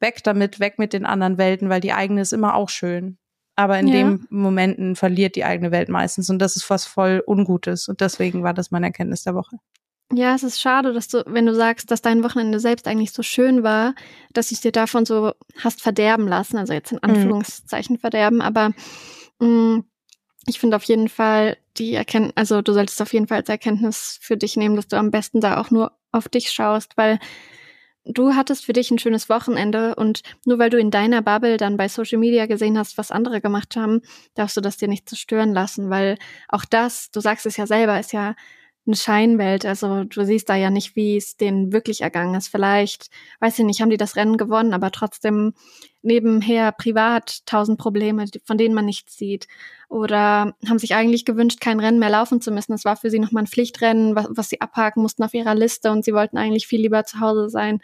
Weg damit, weg mit den anderen Welten, weil die eigene ist immer auch schön. Aber in ja. dem Momenten verliert die eigene Welt meistens und das ist was voll Ungutes. Und deswegen war das meine Erkenntnis der Woche. Ja, es ist schade, dass du, wenn du sagst, dass dein Wochenende selbst eigentlich so schön war, dass du es dir davon so hast verderben lassen. Also jetzt in mhm. Anführungszeichen mhm. verderben, aber mh, mm, ich finde auf jeden Fall die Erkenntnis, also du solltest auf jeden Fall als Erkenntnis für dich nehmen, dass du am besten da auch nur auf dich schaust, weil du hattest für dich ein schönes Wochenende und nur weil du in deiner Bubble dann bei Social Media gesehen hast, was andere gemacht haben, darfst du das dir nicht zerstören lassen, weil auch das, du sagst es ja selber, ist ja eine Scheinwelt. Also du siehst da ja nicht, wie es denen wirklich ergangen ist. Vielleicht, weiß ich nicht, haben die das Rennen gewonnen, aber trotzdem nebenher privat tausend Probleme, von denen man nichts sieht. Oder haben sich eigentlich gewünscht, kein Rennen mehr laufen zu müssen. Es war für sie nochmal ein Pflichtrennen, was, was sie abhaken mussten auf ihrer Liste und sie wollten eigentlich viel lieber zu Hause sein.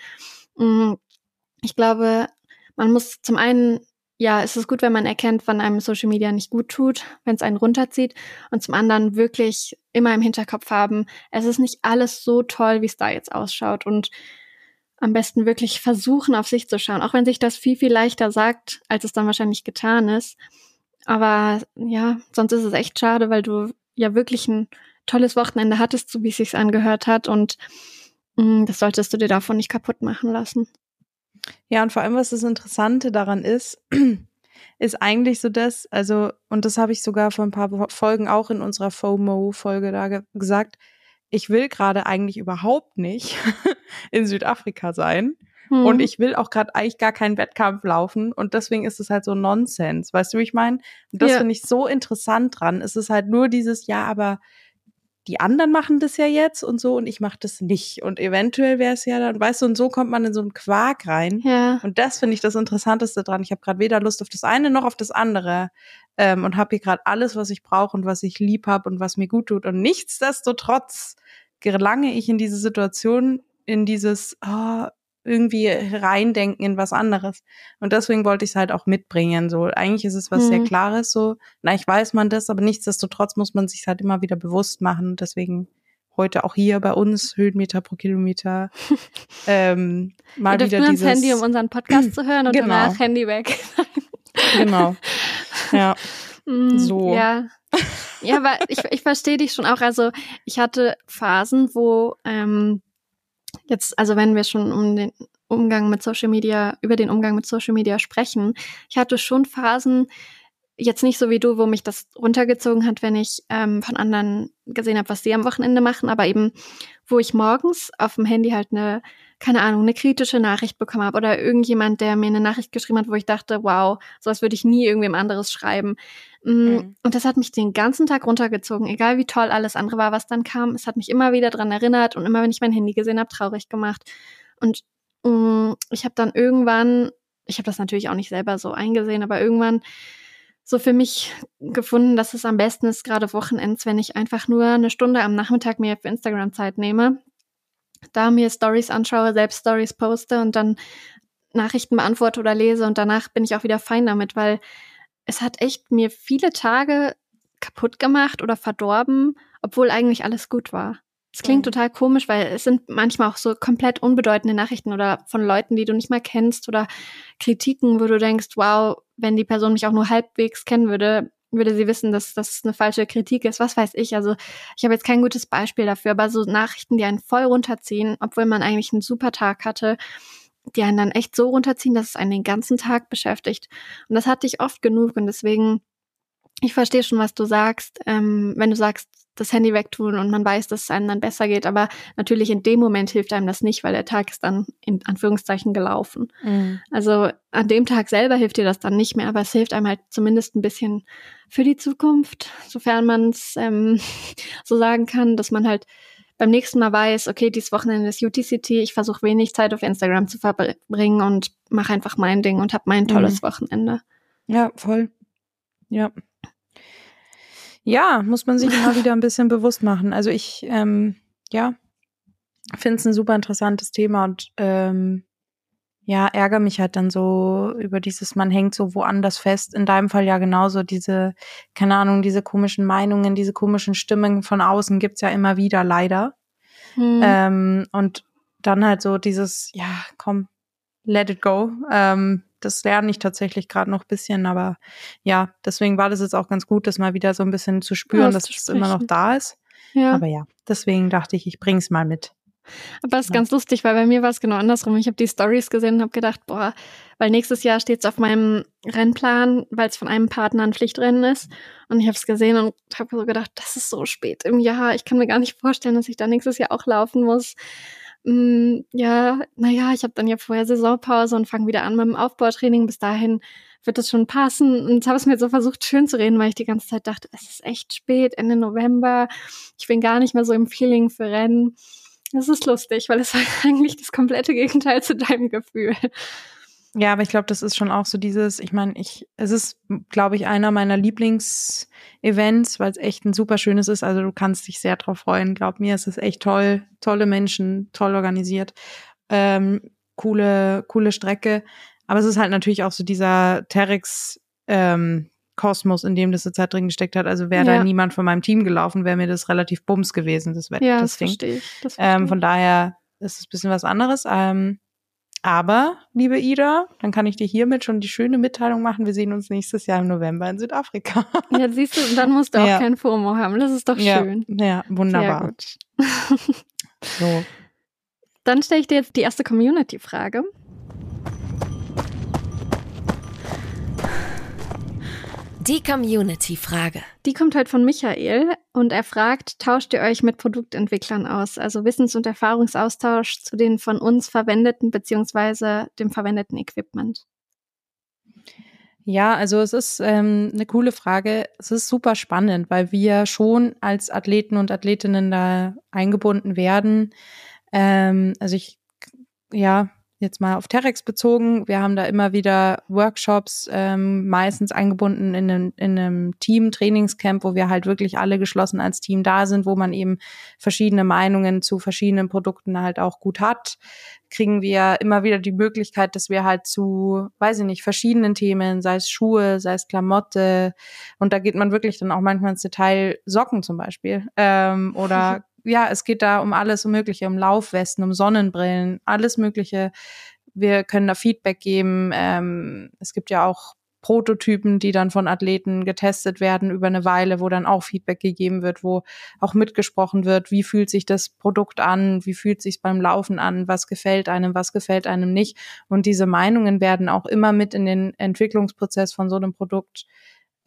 Mm, ich glaube, man muss zum einen ja, es ist gut, wenn man erkennt, wann einem Social Media nicht gut tut, wenn es einen runterzieht. Und zum anderen wirklich immer im Hinterkopf haben, es ist nicht alles so toll, wie es da jetzt ausschaut. Und am besten wirklich versuchen, auf sich zu schauen. Auch wenn sich das viel, viel leichter sagt, als es dann wahrscheinlich getan ist. Aber ja, sonst ist es echt schade, weil du ja wirklich ein tolles Wochenende hattest, so wie es sich angehört hat. Und mh, mm, das solltest du dir davon nicht kaputt machen lassen. Ja, und vor allem, was das Interessante daran ist, <clears throat> ist eigentlich so das, also, und das habe ich sogar vor ein paar Folgen auch in unserer FOMO-Folge da ge gesagt, ich will gerade eigentlich überhaupt nicht <laughs> in Südafrika sein. Mhm. Und ich will auch gerade eigentlich gar keinen Wettkampf laufen. Und deswegen ist es halt so Nonsens. Weißt du, wie ich meine? Und das ja. finde ich so interessant dran. Es ist halt nur dieses, ja, aber die anderen machen das ja jetzt und so und ich mache das nicht. Und eventuell wäre es ja dann, weißt du, und so kommt man in so einen Quark rein. Ja. Und das finde ich das Interessanteste dran. Ich habe gerade weder Lust auf das eine noch auf das andere ähm, und habe hier gerade alles, was ich brauche und was ich lieb habe und was mir gut tut. Und nichtsdestotrotz gelange ich in diese Situation, in dieses, oh, irgendwie reindenken in was anderes. Und deswegen wollte ich es halt auch mitbringen. So, eigentlich ist es was mhm. sehr Klares, so, na, ich weiß man das, aber nichtsdestotrotz muss man sich halt immer wieder bewusst machen. Deswegen heute auch hier bei uns Höhenmeter pro Kilometer. <laughs> ähm, mal Wir wieder dieses Handy, um unseren Podcast zu hören und genau. danach Handy weg. <laughs> genau. Ja. Mm, so. Ja. Ja, aber ich, ich verstehe dich schon auch. Also ich hatte Phasen, wo ähm, jetzt, also wenn wir schon um den Umgang mit Social Media, über den Umgang mit Social Media sprechen, ich hatte schon Phasen, jetzt nicht so wie du, wo mich das runtergezogen hat, wenn ich ähm, von anderen gesehen habe, was sie am Wochenende machen, aber eben, wo ich morgens auf dem Handy halt eine, keine Ahnung, eine kritische Nachricht bekommen habe oder irgendjemand, der mir eine Nachricht geschrieben hat, wo ich dachte, wow, sowas würde ich nie irgendwem anderes schreiben. Mm, mhm. Und das hat mich den ganzen Tag runtergezogen, egal wie toll alles andere war, was dann kam. Es hat mich immer wieder dran erinnert und immer, wenn ich mein Handy gesehen habe, traurig gemacht. Und mh, ich habe dann irgendwann, ich habe das natürlich auch nicht selber so eingesehen, aber irgendwann so für mich gefunden, dass es am besten ist, gerade Wochenends, wenn ich einfach nur eine Stunde am Nachmittag mir für Instagram Zeit nehme, da mir Stories anschaue, selbst Stories poste und dann Nachrichten beantworte oder lese und danach bin ich auch wieder fein damit, weil es hat echt mir viele Tage kaputt gemacht oder verdorben, obwohl eigentlich alles gut war. Es klingt mhm. total komisch, weil es sind manchmal auch so komplett unbedeutende Nachrichten oder von Leuten, die du nicht mal kennst oder Kritiken, wo du denkst, wow, wenn die Person mich auch nur halbwegs kennen würde, würde sie wissen, dass das eine falsche Kritik ist. Was weiß ich. Also ich habe jetzt kein gutes Beispiel dafür, aber so Nachrichten, die einen voll runterziehen, obwohl man eigentlich einen super Tag hatte, die einen dann echt so runterziehen, dass es einen den ganzen Tag beschäftigt. Und das hatte ich oft genug und deswegen ich verstehe schon, was du sagst. Ähm, wenn du sagst, das Handy wegtun und man weiß, dass es einem dann besser geht, aber natürlich in dem Moment hilft einem das nicht, weil der Tag ist dann in Anführungszeichen gelaufen. Mhm. Also an dem Tag selber hilft dir das dann nicht mehr, aber es hilft einem halt zumindest ein bisschen für die Zukunft, sofern man es ähm, <laughs> so sagen kann, dass man halt beim nächsten Mal weiß, okay, dieses Wochenende ist UTCT, ich versuche wenig Zeit auf Instagram zu verbringen und mache einfach mein Ding und habe mein tolles mhm. Wochenende. Ja, voll. Ja. Ja, muss man sich immer wieder ein bisschen bewusst machen. Also ich, ähm, ja, finde es ein super interessantes Thema und ähm, ja, ärgere mich halt dann so über dieses, man hängt so woanders fest. In deinem Fall ja genauso diese, keine Ahnung, diese komischen Meinungen, diese komischen Stimmen von außen gibt's ja immer wieder, leider. Hm. Ähm, und dann halt so dieses, ja, komm, let it go. Ähm, das lerne ich tatsächlich gerade noch bisschen, aber ja, deswegen war das jetzt auch ganz gut, das mal wieder so ein bisschen zu spüren, dass es immer noch da ist. Ja. Aber ja, deswegen dachte ich, ich bring's mal mit. Aber es ist ganz lustig, weil bei mir war es genau andersrum. Ich habe die Stories gesehen und habe gedacht, boah, weil nächstes Jahr steht es auf meinem Rennplan, weil es von einem Partner ein Pflichtrennen ist. Und ich habe es gesehen und habe so gedacht, das ist so spät im Jahr. Ich kann mir gar nicht vorstellen, dass ich da nächstes Jahr auch laufen muss. Mm, ja, naja, ich habe dann ja vorher Saisonpause und fange wieder an mit dem Aufbautraining. Bis dahin wird das schon passen. Und habe es mir so versucht, schön zu reden, weil ich die ganze Zeit dachte, es ist echt spät, Ende November. Ich bin gar nicht mehr so im Feeling für Rennen. Das ist lustig, weil es war <laughs> eigentlich das komplette Gegenteil zu deinem Gefühl. Ja, aber ich glaube, das ist schon auch so dieses, ich meine, ich, es ist, glaube ich, einer meiner Lieblingsevents, weil es echt ein super schönes ist. Also du kannst dich sehr drauf freuen. Glaub mir, es ist echt toll, tolle Menschen, toll organisiert, ähm, coole, coole Strecke. Aber es ist halt natürlich auch so dieser Terex ähm, Kosmos, in dem das jetzt halt drin gesteckt hat. Also wäre ja. da niemand von meinem Team gelaufen, wäre mir das relativ bums gewesen, das Wetter. Ja, das, das Ding. Ich. Das ähm, von daher ist es ein bisschen was anderes. Ähm, aber, liebe Ida, dann kann ich dir hiermit schon die schöne Mitteilung machen. Wir sehen uns nächstes Jahr im November in Südafrika. <laughs> Ja, siehst du, dann musst du auch ja. kein FOMO haben. Das ist doch schön. Ja, ja wunderbar. so. <laughs> Dann stelle ich dir jetzt die erste Community-Frage. Die Community-Frage. Die kommt heute von Michael und er fragt, tauscht ihr euch mit Produktentwicklern aus? Also Wissens- und Erfahrungsaustausch zu den von uns verwendeten beziehungsweise dem verwendeten Equipment. Ja, also es ist ähm, eine coole Frage. Es ist super spannend, weil wir schon als Athleten und Athletinnen da eingebunden werden. Ähm, also ich, ja, jetzt mal auf Terex bezogen, wir haben da immer wieder Workshops, ähm, meistens eingebunden in einem, in einem Team-Trainingscamp, wo wir halt wirklich alle geschlossen als Team da sind, wo man eben verschiedene Meinungen zu verschiedenen Produkten halt auch gut hat, kriegen wir immer wieder die Möglichkeit, dass wir halt zu, weiß ich nicht, verschiedenen Themen, sei es Schuhe, sei es Klamotte, und da geht man wirklich dann auch manchmal ins Detail, Socken zum Beispiel, ähm, oder <laughs> ja, es geht da um alles Mögliche, um Laufwesten, um Sonnenbrillen, alles Mögliche. Wir können da Feedback geben. Ähm, es gibt ja auch Prototypen, die dann von Athleten getestet werden über eine Weile, wo dann auch Feedback gegeben wird, wo auch mitgesprochen wird, wie fühlt sich das Produkt an, wie fühlt sich beim Laufen an, was gefällt einem, was gefällt einem nicht. Und diese Meinungen werden auch immer mit in den Entwicklungsprozess von so einem Produkt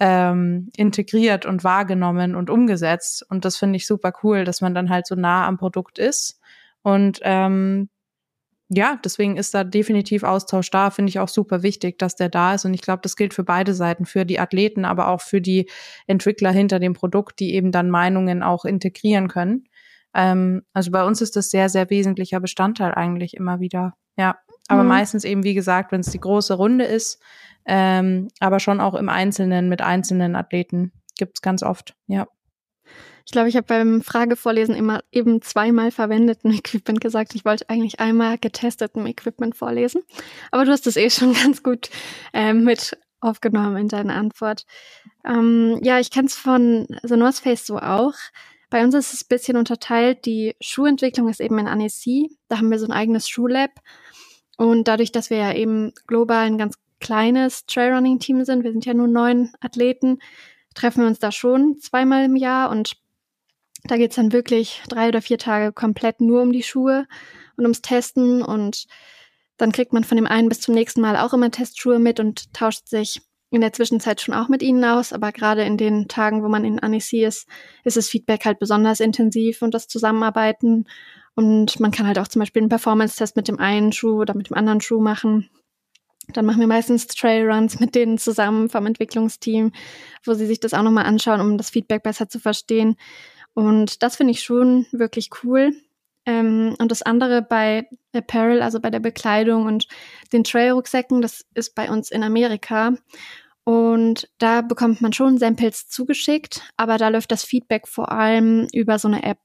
ähm, integriert und wahrgenommen und umgesetzt. Und das finde ich super cool, dass man dann halt so nah am Produkt ist. Und ähm, ja, deswegen ist da definitiv Austausch da, finde ich auch super wichtig, dass der da ist. Und ich glaube, das gilt für beide Seiten, für die Athleten, aber auch für die Entwickler hinter dem Produkt, die eben dann Meinungen auch integrieren können. Ähm, also bei uns ist das sehr, sehr wesentlicher Bestandteil eigentlich immer wieder. Ja, aber mhm. meistens eben, wie gesagt, wenn es die große Runde ist, ähm, aber schon auch im Einzelnen mit einzelnen Athleten gibt's ganz oft, ja. Ich glaube, ich habe beim Fragevorlesen immer eben zweimal verwendeten Equipment gesagt. Ich wollte eigentlich einmal getestetem Equipment vorlesen. Aber du hast es eh schon <laughs> ganz gut ähm, mit aufgenommen in deiner Antwort. Ähm, ja, ich kenne es von The North Face so auch. Bei uns ist es ein bisschen unterteilt. Die Schuhentwicklung ist eben in Annecy. Da haben wir so ein eigenes Schuhlab. Und dadurch, dass wir ja eben global ein ganz kleines Trailrunning-Team sind, wir sind ja nur neun Athleten, treffen wir uns da schon zweimal im Jahr und da geht's dann wirklich drei oder vier Tage komplett nur um die Schuhe und ums Testen und dann kriegt man von dem einen bis zum nächsten Mal auch immer Testschuhe mit und tauscht sich in der Zwischenzeit schon auch mit ihnen aus, aber gerade in den Tagen, wo man in Annecy ist, ist das Feedback halt besonders intensiv und das Zusammenarbeiten. Und man kann halt auch zum Beispiel einen Performance-Test mit dem einen Schuh oder mit dem anderen Schuh machen. Dann machen wir meistens Trailruns mit denen zusammen vom Entwicklungsteam, wo sie sich das auch nochmal anschauen, um das Feedback besser zu verstehen. Und das finde ich schon wirklich cool. Ähm, und das andere bei Apparel, also bei der Bekleidung und den Trail-Rucksäcken, das ist bei uns in Amerika. Und da bekommt man schon Samples zugeschickt, aber da läuft das Feedback vor allem über so eine App.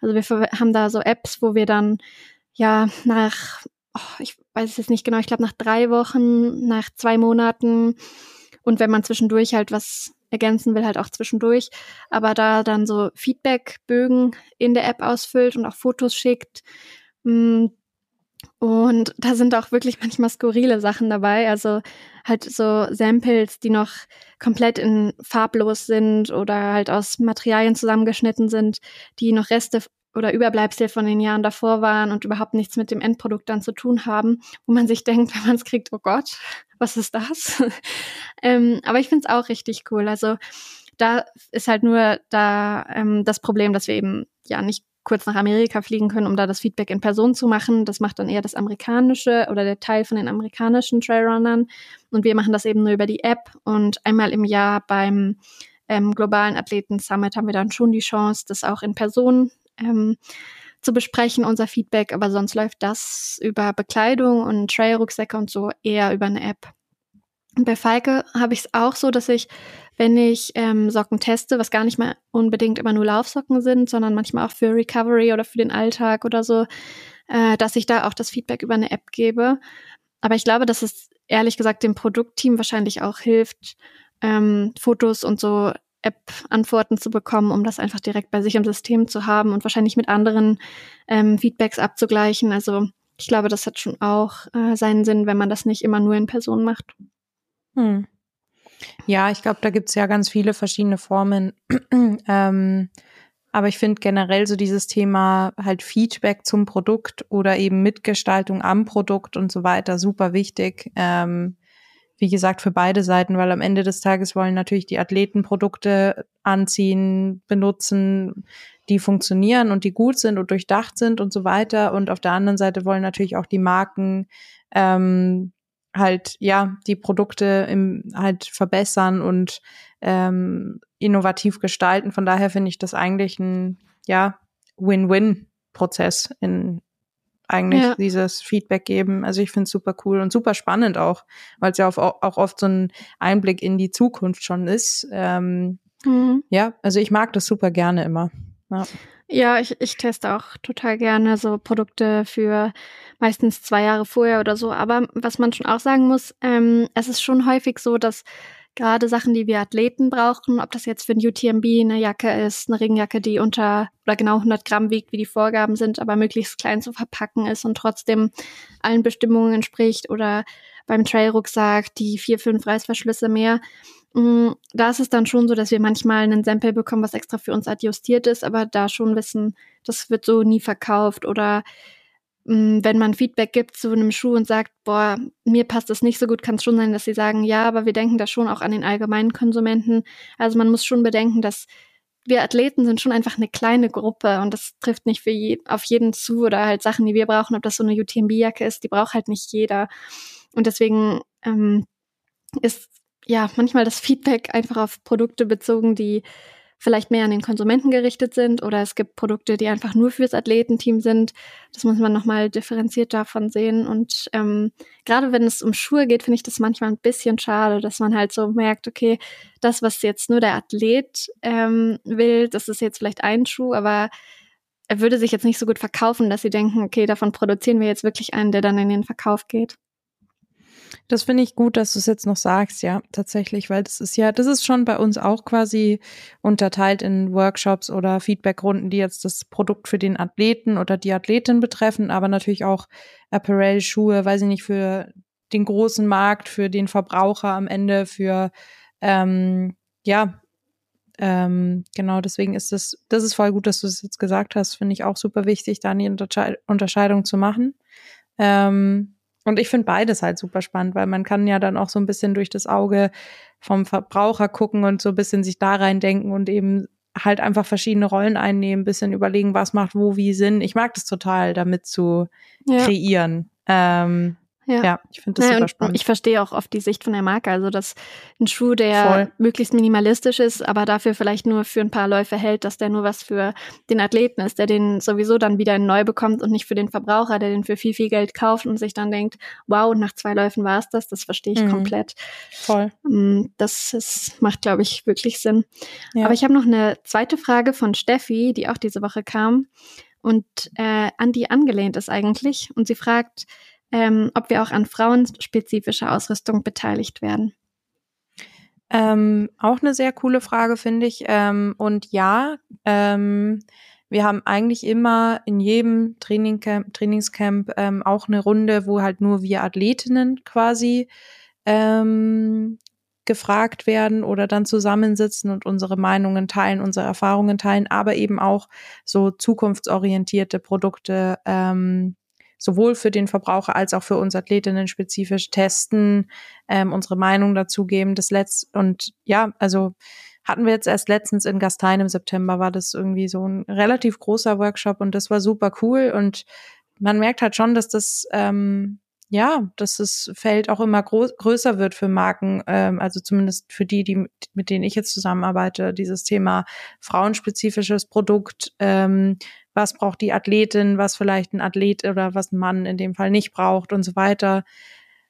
Also wir haben da so Apps, wo wir dann ja nach, oh, ich weiß es jetzt nicht genau, ich glaube nach drei Wochen, nach zwei Monaten und wenn man zwischendurch halt was ergänzen will, halt auch zwischendurch, aber da dann so Feedbackbögen in der App ausfüllt und auch Fotos schickt. Mm, und da sind auch wirklich manchmal skurrile Sachen dabei. Also halt so Samples, die noch komplett in farblos sind oder halt aus Materialien zusammengeschnitten sind, die noch Reste oder Überbleibsel von den Jahren davor waren und überhaupt nichts mit dem Endprodukt dann zu tun haben, wo man sich <laughs> denkt, wenn man es kriegt, oh Gott, was ist das? <laughs> ähm, aber ich finde es auch richtig cool. Also da ist halt nur da ähm, das Problem, dass wir eben ja nicht kurz nach Amerika fliegen können, um da das Feedback in Person zu machen. Das macht dann eher das amerikanische oder der Teil von den amerikanischen Trailrunnern. Und wir machen das eben nur über die App. Und einmal im Jahr beim ähm, globalen Athleten Summit haben wir dann schon die Chance, das auch in Person ähm, zu besprechen, unser Feedback. Aber sonst läuft das über Bekleidung und Trailrucksäcke und so eher über eine App. Und bei Falke habe ich es auch so, dass ich, wenn ich ähm, Socken teste, was gar nicht mal unbedingt immer nur Laufsocken sind, sondern manchmal auch für Recovery oder für den Alltag oder so, äh, dass ich da auch das Feedback über eine App gebe. Aber ich glaube, dass es ehrlich gesagt dem Produktteam wahrscheinlich auch hilft, ähm, Fotos und so App-Antworten zu bekommen, um das einfach direkt bei sich im System zu haben und wahrscheinlich mit anderen ähm, Feedbacks abzugleichen. Also ich glaube, das hat schon auch äh, seinen Sinn, wenn man das nicht immer nur in Person macht. Hm. Ja, ich glaube, da gibt's ja ganz viele verschiedene Formen. <clears throat> ähm, aber ich finde generell so dieses Thema halt Feedback zum Produkt oder eben Mitgestaltung am Produkt und so weiter super wichtig. Ähm, wie gesagt, für beide Seiten, weil am Ende des Tages wollen natürlich die Athleten Produkte anziehen, benutzen, die funktionieren und die gut sind und durchdacht sind und so weiter. Und auf der anderen Seite wollen natürlich auch die Marken ähm, halt ja die Produkte im, halt verbessern und ähm, innovativ gestalten. Von daher finde ich das eigentlich ein ja Win-Win-Prozess in eigentlich ja. dieses Feedback geben. Also ich finde es super cool und super spannend auch, weil es ja auch, auch oft so ein Einblick in die Zukunft schon ist. Ähm, mhm. Ja, also ich mag das super gerne immer. Ja. Ja, ich, ich teste auch total gerne so Produkte für meistens zwei Jahre vorher oder so. Aber was man schon auch sagen muss, ähm, es ist schon häufig so, dass gerade Sachen, die wir Athleten brauchen, ob das jetzt für ein UTMB eine Jacke ist, eine Regenjacke, die unter oder genau 100 Gramm wiegt, wie die Vorgaben sind, aber möglichst klein zu verpacken ist und trotzdem allen Bestimmungen entspricht oder beim Trailrucksack die vier, fünf Reißverschlüsse mehr, Mm, da ist es dann schon so, dass wir manchmal einen Sample bekommen, was extra für uns adjustiert ist, aber da schon wissen, das wird so nie verkauft oder mm, wenn man Feedback gibt zu einem Schuh und sagt, boah, mir passt das nicht so gut, kann es schon sein, dass sie sagen, ja, aber wir denken da schon auch an den allgemeinen Konsumenten. Also man muss schon bedenken, dass wir Athleten sind schon einfach eine kleine Gruppe und das trifft nicht für je, auf jeden zu oder halt Sachen, die wir brauchen, ob das so eine UTMB-Jacke ist, die braucht halt nicht jeder. Und deswegen ähm, ist ja, manchmal das Feedback einfach auf Produkte bezogen, die vielleicht mehr an den Konsumenten gerichtet sind oder es gibt Produkte, die einfach nur fürs Athletenteam sind. Das muss man nochmal differenziert davon sehen. Und ähm, gerade wenn es um Schuhe geht, finde ich das manchmal ein bisschen schade, dass man halt so merkt, okay, das, was jetzt nur der Athlet ähm, will, das ist jetzt vielleicht ein Schuh, aber er würde sich jetzt nicht so gut verkaufen, dass sie denken, okay, davon produzieren wir jetzt wirklich einen, der dann in den Verkauf geht. Das finde ich gut, dass du es jetzt noch sagst, ja, tatsächlich, weil das ist ja, das ist schon bei uns auch quasi unterteilt in Workshops oder Feedbackrunden, die jetzt das Produkt für den Athleten oder die Athletin betreffen, aber natürlich auch Apparel, Schuhe, weiß ich nicht, für den großen Markt, für den Verbraucher am Ende, für ähm, ja, ähm, genau, deswegen ist das, das ist voll gut, dass du es jetzt gesagt hast, finde ich auch super wichtig, da eine Unterscheidung zu machen. Ähm, Und ich finde beides halt super spannend, weil man kann ja dann auch so ein bisschen durch das Auge vom Verbraucher gucken und so ein bisschen sich da reindenken und eben halt einfach verschiedene Rollen einnehmen, bisschen überlegen, was macht wo wie Sinn. Ich mag das total, damit zu ja. kreieren. Ähm, ja, ja ich finde das naja, super spannend. Ich verstehe auch oft die Sicht von der Marke. Also, dass ein Schuh, der Voll. möglichst minimalistisch ist, aber dafür vielleicht nur für ein paar Läufe hält, dass der nur was für den Athleten ist, der den sowieso dann wieder neu bekommt und nicht für den Verbraucher, der den für viel, viel Geld kauft und sich dann denkt, wow, nach zwei Läufen war es das. Das verstehe ich mhm. komplett. Voll. Mm, das ist, macht, glaube ich, wirklich Sinn. Ja. Aber ich habe noch eine zweite Frage von Steffi, die auch diese Woche kam und äh, an die angelehnt ist eigentlich. Und sie fragt, ähm, ob wir auch an frauenspezifischer Ausrüstung beteiligt werden. Ähm, auch eine sehr coole Frage, finde ich. Ähm, und ja, ähm, wir haben eigentlich immer in jedem Trainingcamp, Trainingscamp ähm, auch eine Runde, wo halt nur wir Athletinnen quasi ähm, gefragt werden oder dann zusammensitzen und unsere Meinungen teilen, unsere Erfahrungen teilen, aber eben auch so zukunftsorientierte Produkte ähm, sowohl für den Verbraucher als auch für uns Athletinnen spezifisch testen, ähm, unsere Meinung dazu geben. Das letzt und ja, also hatten wir jetzt erst letztens in Gastein im September war das irgendwie so ein relativ großer Workshop und das war super cool und man merkt halt schon, dass das ähm, ja, dass das Feld auch immer größer wird für Marken, ähm, also zumindest für die, die mit denen ich jetzt zusammenarbeite, dieses Thema frauenspezifisches Produkt, ähm, was braucht die Athletin, was vielleicht ein Athlet oder was ein Mann in dem Fall nicht braucht und so weiter.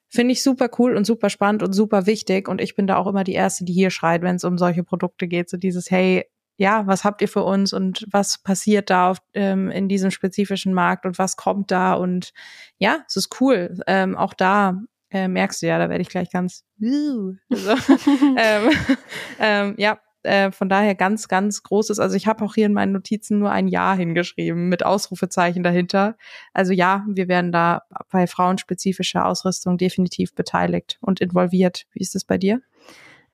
Finde ich super cool und super spannend und super wichtig. Und ich bin da auch immer die Erste, die hier schreit, wenn es um solche Produkte geht. So dieses, hey, ja, was habt ihr für uns und was passiert da auf, ähm, in diesem spezifischen Markt und was kommt da? Und ja, es ist cool. Ähm, auch da äh, merkst du ja, da werde ich gleich ganz, uh, so. <laughs> <laughs> ähm, ähm, ja, äh, von daher ganz, ganz großes. Also ich habe auch hier in meinen Notizen nur ein Ja hingeschrieben mit Ausrufezeichen dahinter. Also ja, wir werden da bei frauenspezifischer Ausrüstung definitiv beteiligt und involviert. Wie ist das bei dir?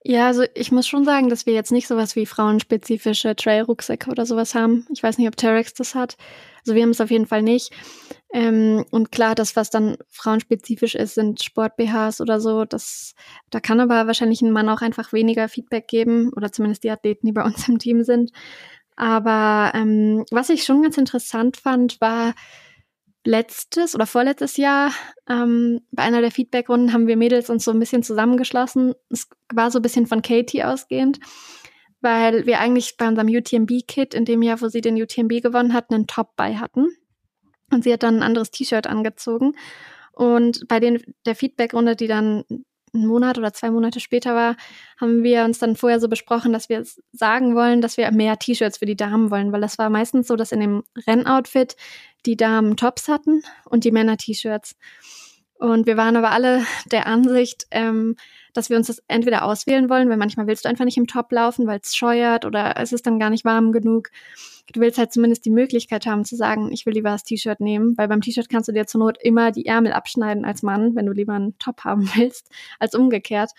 Ja, also ich muss schon sagen, dass wir jetzt nicht sowas wie frauenspezifische Trail-Rucksäcke oder sowas haben. Ich weiß nicht, ob Terex das hat. Also wir haben es auf jeden Fall nicht. Ähm, und klar, das, was dann frauenspezifisch ist, sind Sport-BHs oder so. Das, da kann aber wahrscheinlich ein Mann auch einfach weniger Feedback geben oder zumindest die Athleten, die bei uns im Team sind. Aber ähm, was ich schon ganz interessant fand, war letztes oder vorletztes Jahr ähm, bei einer der Feedbackrunden haben wir Mädels uns so ein bisschen zusammengeschlossen. Es war so ein bisschen von Katie ausgehend, weil wir eigentlich bei unserem UTMB-Kit in dem Jahr, wo sie den UTMB gewonnen hat, einen Top bei hatten. Und sie hat dann ein anderes T-Shirt angezogen. Und bei den, der Feedbackrunde, die dann einen Monat oder zwei Monate später war, haben wir uns dann vorher so besprochen, dass wir sagen wollen, dass wir mehr T-Shirts für die Damen wollen, weil das war meistens so, dass in dem Rennoutfit die Damen Tops hatten und die Männer T-Shirts. Und wir waren aber alle der Ansicht, ähm, dass wir uns das entweder auswählen wollen, weil manchmal willst du einfach nicht im Top laufen, weil es scheuert oder es ist dann gar nicht warm genug du willst halt zumindest die Möglichkeit haben zu sagen, ich will lieber das T-Shirt nehmen, weil beim T-Shirt kannst du dir zur Not immer die Ärmel abschneiden als Mann, wenn du lieber einen Top haben <laughs> willst, als umgekehrt.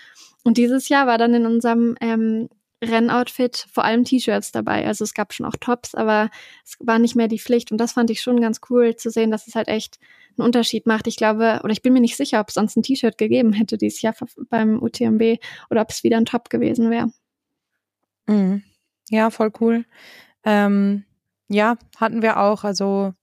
Und dieses Jahr war dann in unserem ähm, Rennoutfit vor allem T-Shirts dabei. Also es gab schon auch Tops, aber es war nicht mehr die Pflicht. Und das fand ich schon ganz cool zu sehen, dass es halt echt einen Unterschied macht. Ich glaube, oder ich bin mir nicht sicher, ob es sonst ein T-Shirt gegeben hätte dieses Jahr beim UTMB oder ob es wieder ein Top gewesen wäre. Mhm. Ja, voll cool. Ähm, ja, hatten wir auch. Also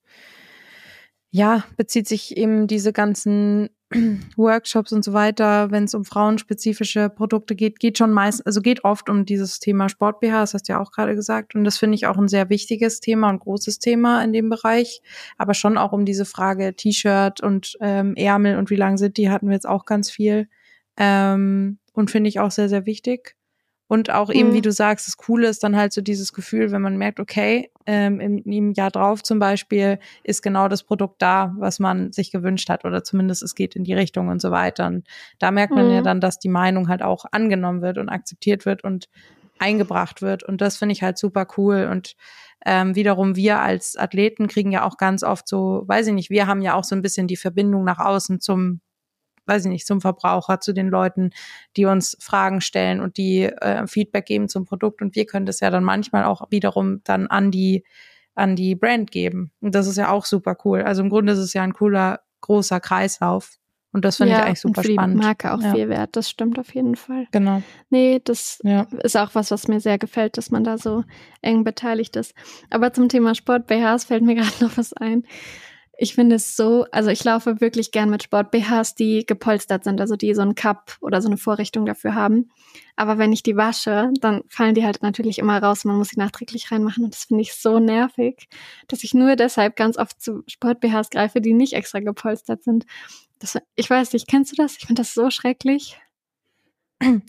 ja, bezieht sich eben diese ganzen <clears throat> Workshops und so weiter, wenn es um frauenspezifische Produkte geht, geht schon meist, also geht oft um dieses Thema Sport BH, das hast du ja auch gerade gesagt. Und das finde ich auch ein sehr wichtiges Thema und großes Thema in dem Bereich. Aber schon auch um diese Frage T-Shirt und ähm, Ärmel und wie lang sind die, hatten wir jetzt auch ganz viel. Ähm, und finde ich auch sehr, sehr wichtig. Und auch eben, mhm. wie du sagst, das Coole ist dann halt so dieses Gefühl, wenn man merkt, okay, ähm, im, im Jahr drauf zum Beispiel ist genau das Produkt da, was man sich gewünscht hat oder zumindest es geht in die Richtung und so weiter. Und da merkt man mhm. ja dann, dass die Meinung halt auch angenommen wird und akzeptiert wird und eingebracht wird. Und das finde ich halt super cool. Und ähm, wiederum wir als Athleten kriegen ja auch ganz oft so, weiß ich nicht, wir haben ja auch so ein bisschen die Verbindung nach außen zum weiß ich nicht, zum Verbraucher, zu den Leuten, die uns Fragen stellen und die äh, Feedback geben zum Produkt. Und wir können das ja dann manchmal auch wiederum dann an die, an die Brand geben. Und das ist ja auch super cool. Also im Grunde ist es ja ein cooler, großer Kreislauf. Und das finde ja, ich eigentlich super und für spannend. Die Marke auch ja. viel wert, das stimmt auf jeden Fall. Genau. Nee, das Ja. ist auch was, was mir sehr gefällt, dass man da so eng beteiligt ist. Aber zum Thema Sport BHs fällt mir <laughs> gerade noch was ein. Ich finde es so, also ich laufe wirklich gern mit Sport BHs, die gepolstert sind, also die so einen Cup oder so eine Vorrichtung dafür haben. Aber wenn ich die wasche, dann fallen die halt natürlich immer raus. Man muss sie nachträglich reinmachen und das finde ich so nervig, dass ich nur deshalb ganz oft zu Sport BHs greife, die nicht extra gepolstert sind. Das, ich weiß nicht, kennst du das? Ich finde das so schrecklich.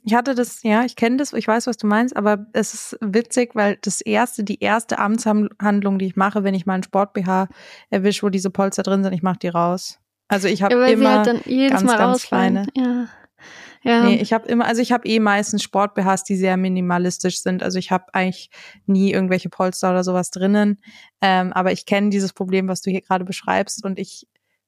Ich hatte das, ja, ich kenne das, ich weiß, was du meinst, aber es ist witzig, weil das erste, die erste Amtshandlung, die ich mache, wenn ich mal einen Sport-BH erwische, wo diese Polster drin sind, ich mache die raus. Also ich habe Ja, immer halt ganz, Mal ganz kleine. Ja. Ja. Nee, ich habe immer, also ich habe eh meistens Sport-BHs, die sehr minimalistisch sind. Also ich habe eigentlich nie irgendwelche Polster oder sowas drinnen. Ähm, aber ich kenne dieses Problem, was du hier gerade beschreibst und ich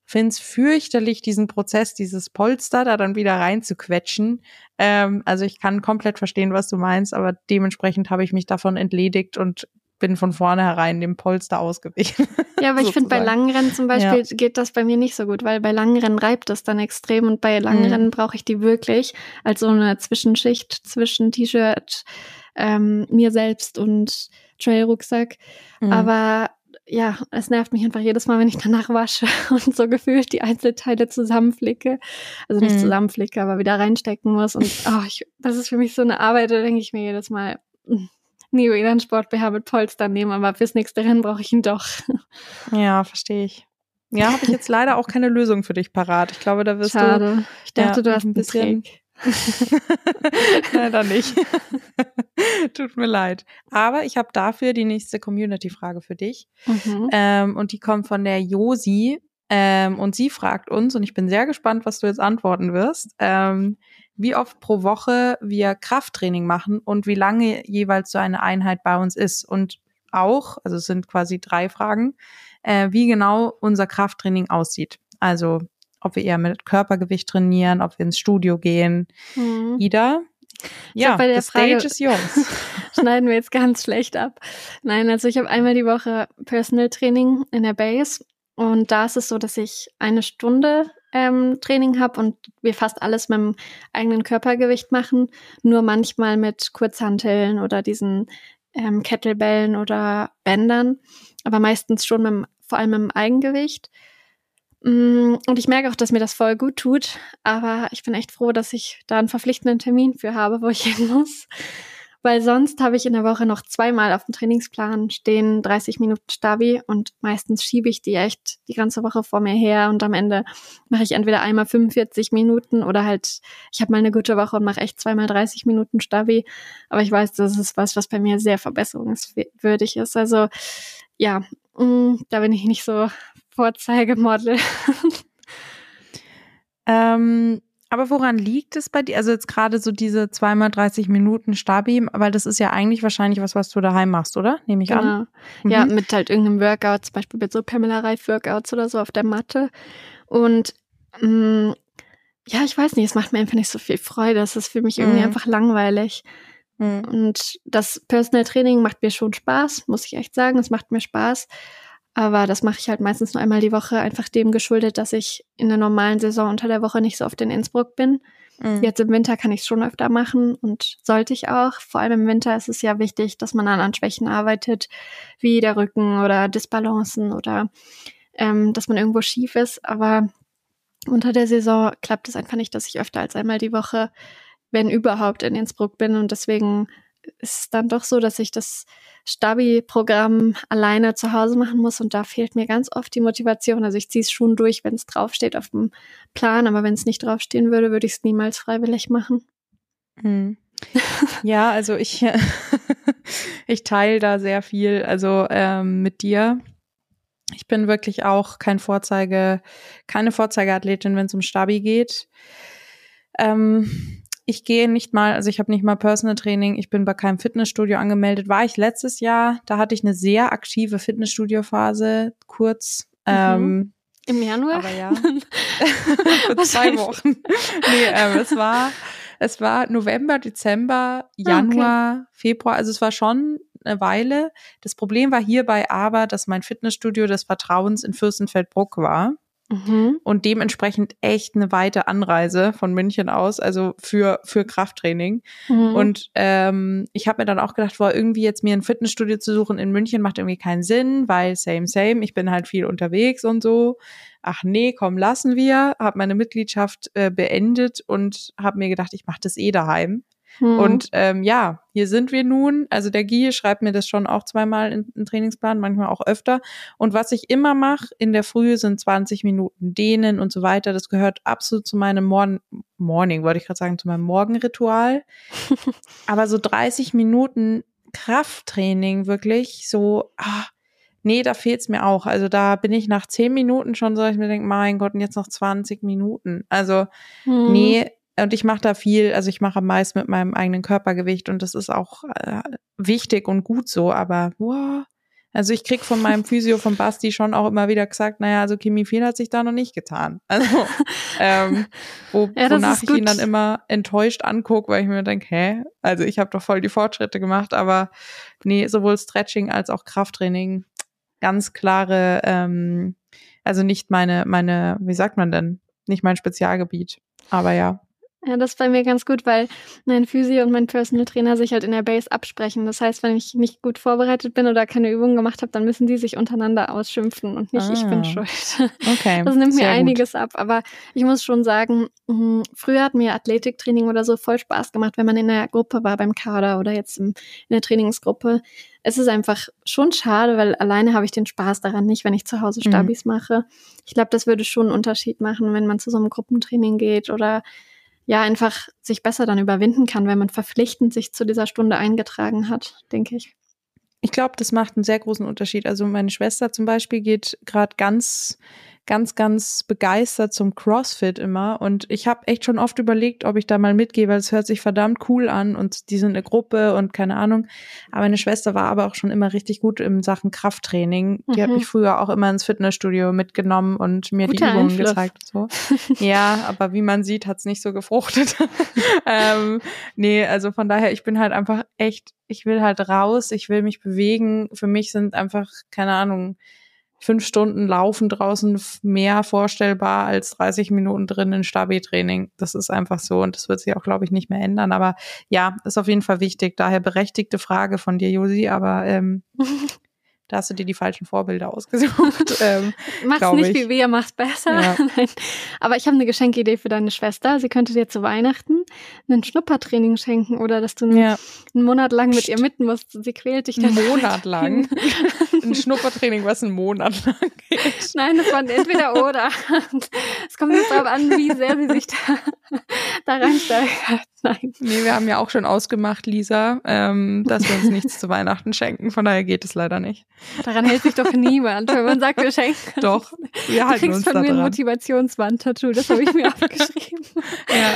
finde es fürchterlich, diesen Prozess, dieses Polster da dann wieder reinzuquetschen. Ähm, also ich kann komplett verstehen, was du meinst, aber dementsprechend habe ich mich davon entledigt und bin von vornherein dem Polster ausgewichen. Ja, aber <laughs> ich finde, bei langen Rennen zum Beispiel geht das bei mir nicht so gut, weil bei langen Rennen reibt das dann extrem und bei langen Mhm. Rennen brauche ich die wirklich als so eine Zwischenschicht zwischen T-Shirt, ähm, mir selbst und Trail-Rucksack. Mhm. Aber ja, es nervt mich einfach jedes Mal, wenn ich danach wasche <laughs> und so gefühlt die Einzelteile zusammenflicke. Also nicht Mhm. zusammenflicke, aber wieder reinstecken muss. Und <laughs> oh, ich, das ist für mich so eine Arbeit, da denke ich mir jedes Mal, mm, nie wieder einen Sport-BH mit Polster nehmen, aber fürs nächste Rennen brauche ich ihn doch. <laughs> Ja, verstehe ich. Ja, habe ich jetzt leider auch keine Lösung für dich parat. Ich glaube, da wirst Schade. Ich dachte, Ja, du hast ein bisschen- bisschen. <laughs> du. leider nicht. <laughs> Tut mir leid. Aber ich habe dafür die nächste Community-Frage für dich. Mhm. Ähm, und die kommt von der Josi. Ähm, und sie fragt uns, und ich bin sehr gespannt, was du jetzt antworten wirst, ähm, wie oft pro Woche wir Krafttraining machen und wie lange jeweils so eine Einheit bei uns ist. Und auch, also es sind quasi drei Fragen, äh, wie genau unser Krafttraining aussieht. Also ob wir eher mit Körpergewicht trainieren, ob wir ins Studio gehen. Mhm. Ida? Ja, hab bei der the stage Frage- is yours. <laughs> Schneiden wir jetzt ganz schlecht ab. Nein, also ich habe einmal die Woche Personal Training in der Base und da ist es so, dass ich eine Stunde ähm, Training habe und wir fast alles mit dem eigenen Körpergewicht machen, nur manchmal mit Kurzhanteln oder diesen ähm, Kettlebellen oder Bändern, aber meistens schon mit, vor allem mit dem Eigengewicht. Mm, Und ich merke auch, dass mir das voll gut tut, aber ich bin echt froh, dass ich da einen verpflichtenden Termin für habe, wo ich <laughs> hin muss. Weil sonst habe ich in der Woche noch zweimal auf dem Trainingsplan stehen 30 Minuten Stabi und meistens schiebe ich die echt die ganze Woche vor mir her und am Ende mache ich entweder einmal 45 Minuten oder halt, ich habe mal eine gute Woche und mache echt zweimal 30 Minuten Stabi. Aber ich weiß, das ist was, was bei mir sehr verbesserungswürdig ist. Also ja, mm, da bin ich nicht so Vorzeigemodel. Ähm, aber woran liegt es bei dir? Also jetzt gerade so diese zweimal 30 Minuten Stabi, weil das ist ja eigentlich wahrscheinlich was, was du daheim machst, oder? Nehme ich an. Genau. Ja, Mhm. mit halt irgendeinem Workout, zum Beispiel mit so Pamela Reif Workouts oder so auf der Matte. Und mh, ja, ich weiß nicht, es macht mir einfach nicht so viel Freude. Es ist für mich irgendwie Mhm. einfach langweilig. Mhm. Und das Personal Training macht mir schon Spaß, muss ich echt sagen. Es macht mir Spaß. Aber das mache ich halt meistens nur einmal die Woche, einfach dem geschuldet, dass ich in der normalen Saison unter der Woche nicht so oft in Innsbruck bin. Mhm. Jetzt im Winter kann ich es schon öfter machen und sollte ich auch. Vor allem im Winter ist es ja wichtig, dass man dann an Schwächen arbeitet, wie der Rücken oder Disbalancen oder ähm, dass man irgendwo schief ist. Aber unter der Saison klappt es einfach nicht, dass ich öfter als einmal die Woche, wenn überhaupt, in Innsbruck bin. Und deswegen ist dann doch so, dass ich das Stabi-Programm alleine zu Hause machen muss und da fehlt mir ganz oft die Motivation. Also ich ziehe es schon durch, wenn es draufsteht auf dem Plan, aber wenn es nicht draufstehen würde, würde ich es niemals freiwillig machen. Mhm. Ja, also ich, <laughs> ich teile da sehr viel, also ähm, mit dir. Ich bin wirklich auch kein Vorzeige, keine Vorzeigeathletin, wenn es um Stabi geht. Ähm, ich gehe nicht mal, also ich habe nicht mal Personal Training, ich bin bei keinem Fitnessstudio angemeldet. War ich letztes Jahr, da hatte ich eine sehr aktive Fitnessstudio-Phase, kurz. Mhm. Ähm, Im Januar? aber ja. <laughs> Für zwei. Wochen. Nee, ähm, es war, es war November, Dezember, Januar, Februar. Also es war schon eine Weile. Das Problem war hierbei aber, dass mein Fitnessstudio des Vertrauens in Fürstenfeldbruck war. Mhm. Und dementsprechend echt eine weite Anreise von München aus, also für, für Krafttraining. Mhm. Und ähm, ich habe mir dann auch gedacht, boah, irgendwie jetzt mir ein Fitnessstudio zu suchen in München macht irgendwie keinen Sinn, weil same, same, ich bin halt viel unterwegs und so. Ach nee, komm, lassen wir. Habe meine Mitgliedschaft äh, beendet und habe mir gedacht, ich mache das eh daheim. Mhm. Und ähm, ja, hier sind wir nun. Also der Guy schreibt mir das schon auch zweimal in, in Trainingsplan, manchmal auch öfter. Und was ich immer mache in der Früh sind 20 Minuten Dehnen und so weiter. Das gehört absolut zu meinem Morn Morning, wollte ich gerade sagen, zu meinem Morgenritual. <laughs> Aber so 30 Minuten Krafttraining wirklich so, ah, nee, da fehlt's mir auch. Also da bin ich nach 10 Minuten schon so, ich mir denke, mein Gott, und jetzt noch 20 Minuten. Also, hm. nee, und ich mache da viel, also ich mache am meisten mit meinem eigenen Körpergewicht und das ist auch äh, wichtig und gut so, aber wow. Also ich krieg von meinem <laughs> Physio, von Basti schon auch immer wieder gesagt, naja, also Kimi viel hat sich da noch nicht getan. <laughs> Also ähm, wo, ja, wonach ich ihn dann immer enttäuscht angucke, weil ich mir denke, hä? Also ich habe doch voll die Fortschritte gemacht, aber nee, sowohl Stretching als auch Krafttraining, ganz klare, ähm, also nicht meine, meine, wie sagt man denn? Nicht mein Spezialgebiet. Aber ja. Ja, das ist bei mir ganz gut, weil mein Physio und mein Personal Trainer sich halt in der Base absprechen. Das heißt, wenn ich nicht gut vorbereitet bin oder keine Übungen gemacht habe, dann müssen die sich untereinander ausschimpfen und nicht ah. ich bin ah. schuld. Okay. Das nimmt mir einiges gut. ab. Aber ich muss schon sagen, mh, früher hat mir Athletiktraining oder so voll Spaß gemacht, wenn man in der Gruppe war beim Kader oder jetzt im, in der Trainingsgruppe. Es ist einfach schon schade, weil alleine habe ich den Spaß daran nicht, wenn ich zu Hause mhm. Stabis mhm. mache. Ich glaube, das würde schon einen Unterschied machen, wenn man zu so einem Gruppentraining geht oder ja einfach sich besser dann überwinden kann, wenn man verpflichtend sich zu dieser Stunde eingetragen hat, denke ich. Ich glaube, das macht einen sehr großen Unterschied. Also meine Schwester zum Beispiel geht gerade ganz ganz, ganz begeistert zum CrossFit immer. Und ich habe echt schon oft überlegt, ob ich da mal mitgehe, weil es hört sich verdammt cool an und die sind eine Gruppe und keine Ahnung. Aber meine Schwester war aber auch schon immer richtig gut in Sachen Krafttraining. Die mhm. hat mich früher auch immer ins Fitnessstudio mitgenommen und mir Guter die Übungen Einfluss. gezeigt. So. <laughs> ja, aber wie man sieht, hat's nicht so gefruchtet. <laughs> ähm, nee, also von daher, ich bin halt einfach echt, ich will halt raus, ich will mich bewegen. Für mich sind einfach, keine Ahnung, fünf Stunden Laufen draußen mehr vorstellbar als 30 Minuten drin in Stabi-Training. Das ist einfach so und das wird sich auch, glaube ich, nicht mehr ändern. Aber ja, ist auf jeden Fall wichtig. Daher berechtigte Frage von dir, Josi, aber ähm, <laughs> da hast du dir die falschen Vorbilder ausgesucht. <laughs> ähm, mach's nicht ich. wie wir, mach's besser. Ja. <laughs> Aber ich habe eine Geschenkidee für deine Schwester. Sie könnte dir zu Weihnachten ein Schnuppertraining schenken oder dass du ja. einen Monat lang mit ihr mitten musst. Sie quält dich dann. Einen Monat lang? Ein Schnuppertraining, was einen Monat lang geht. Nein, das war entweder oder. Es kommt jetzt darauf an, wie sehr sie sich da, da reinsteigert. Nein. Nee, wir haben ja auch schon ausgemacht, Lisa, ähm, dass wir uns nichts zu Weihnachten schenken. Von daher geht es leider nicht. Daran hält sich doch niemand, wenn man sagt, wir schenken. Doch, wir halten du kriegst uns von mir ein Motivationswand-Tattoo, das habe ich mir <laughs> aufgeschrieben. Ja,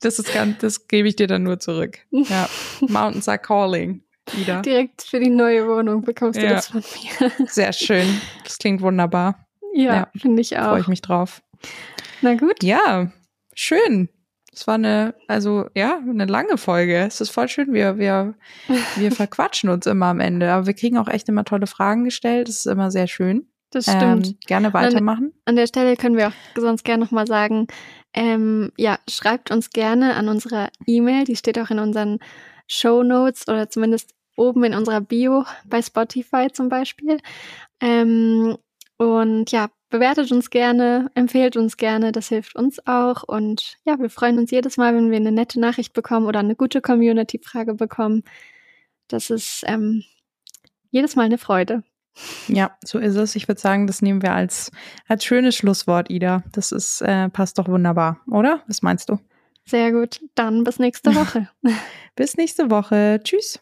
das ist ganz, das gebe ich dir dann nur zurück. <laughs> Ja, Mountains are calling. Wieder. Direkt für die neue Wohnung bekommst du ja. das von mir. <laughs> Sehr schön. Das klingt wunderbar. Ja, ja finde ich auch. Freue ich mich drauf. Na gut. Ja, schön. Es war eine, also ja, eine lange Folge. Es ist voll schön. Wir, wir, <laughs> wir verquatschen uns immer am Ende. Aber wir kriegen auch echt immer tolle Fragen gestellt. Das ist immer sehr schön. Das stimmt. Ähm, gerne weitermachen. An, an, der Stelle können wir auch sonst gerne nochmal sagen, ähm, ja, schreibt uns gerne an unserer E-Mail. Die steht auch in unseren Show Notes oder zumindest oben in unserer Bio bei Spotify zum Beispiel. Ähm, und ja, bewertet uns gerne, empfehlt uns gerne, das hilft uns auch. Und ja, wir freuen uns jedes Mal, wenn wir eine nette Nachricht bekommen oder eine gute Community-Frage bekommen. Das ist ähm, jedes Mal eine Freude. Ja, so ist es. Ich würde sagen, das nehmen wir als, als schönes Schlusswort, Ida. Das ist, äh, passt doch wunderbar, oder? Was meinst du? Sehr gut. Dann bis nächste <laughs> Woche. bis nächste Woche. Tschüss.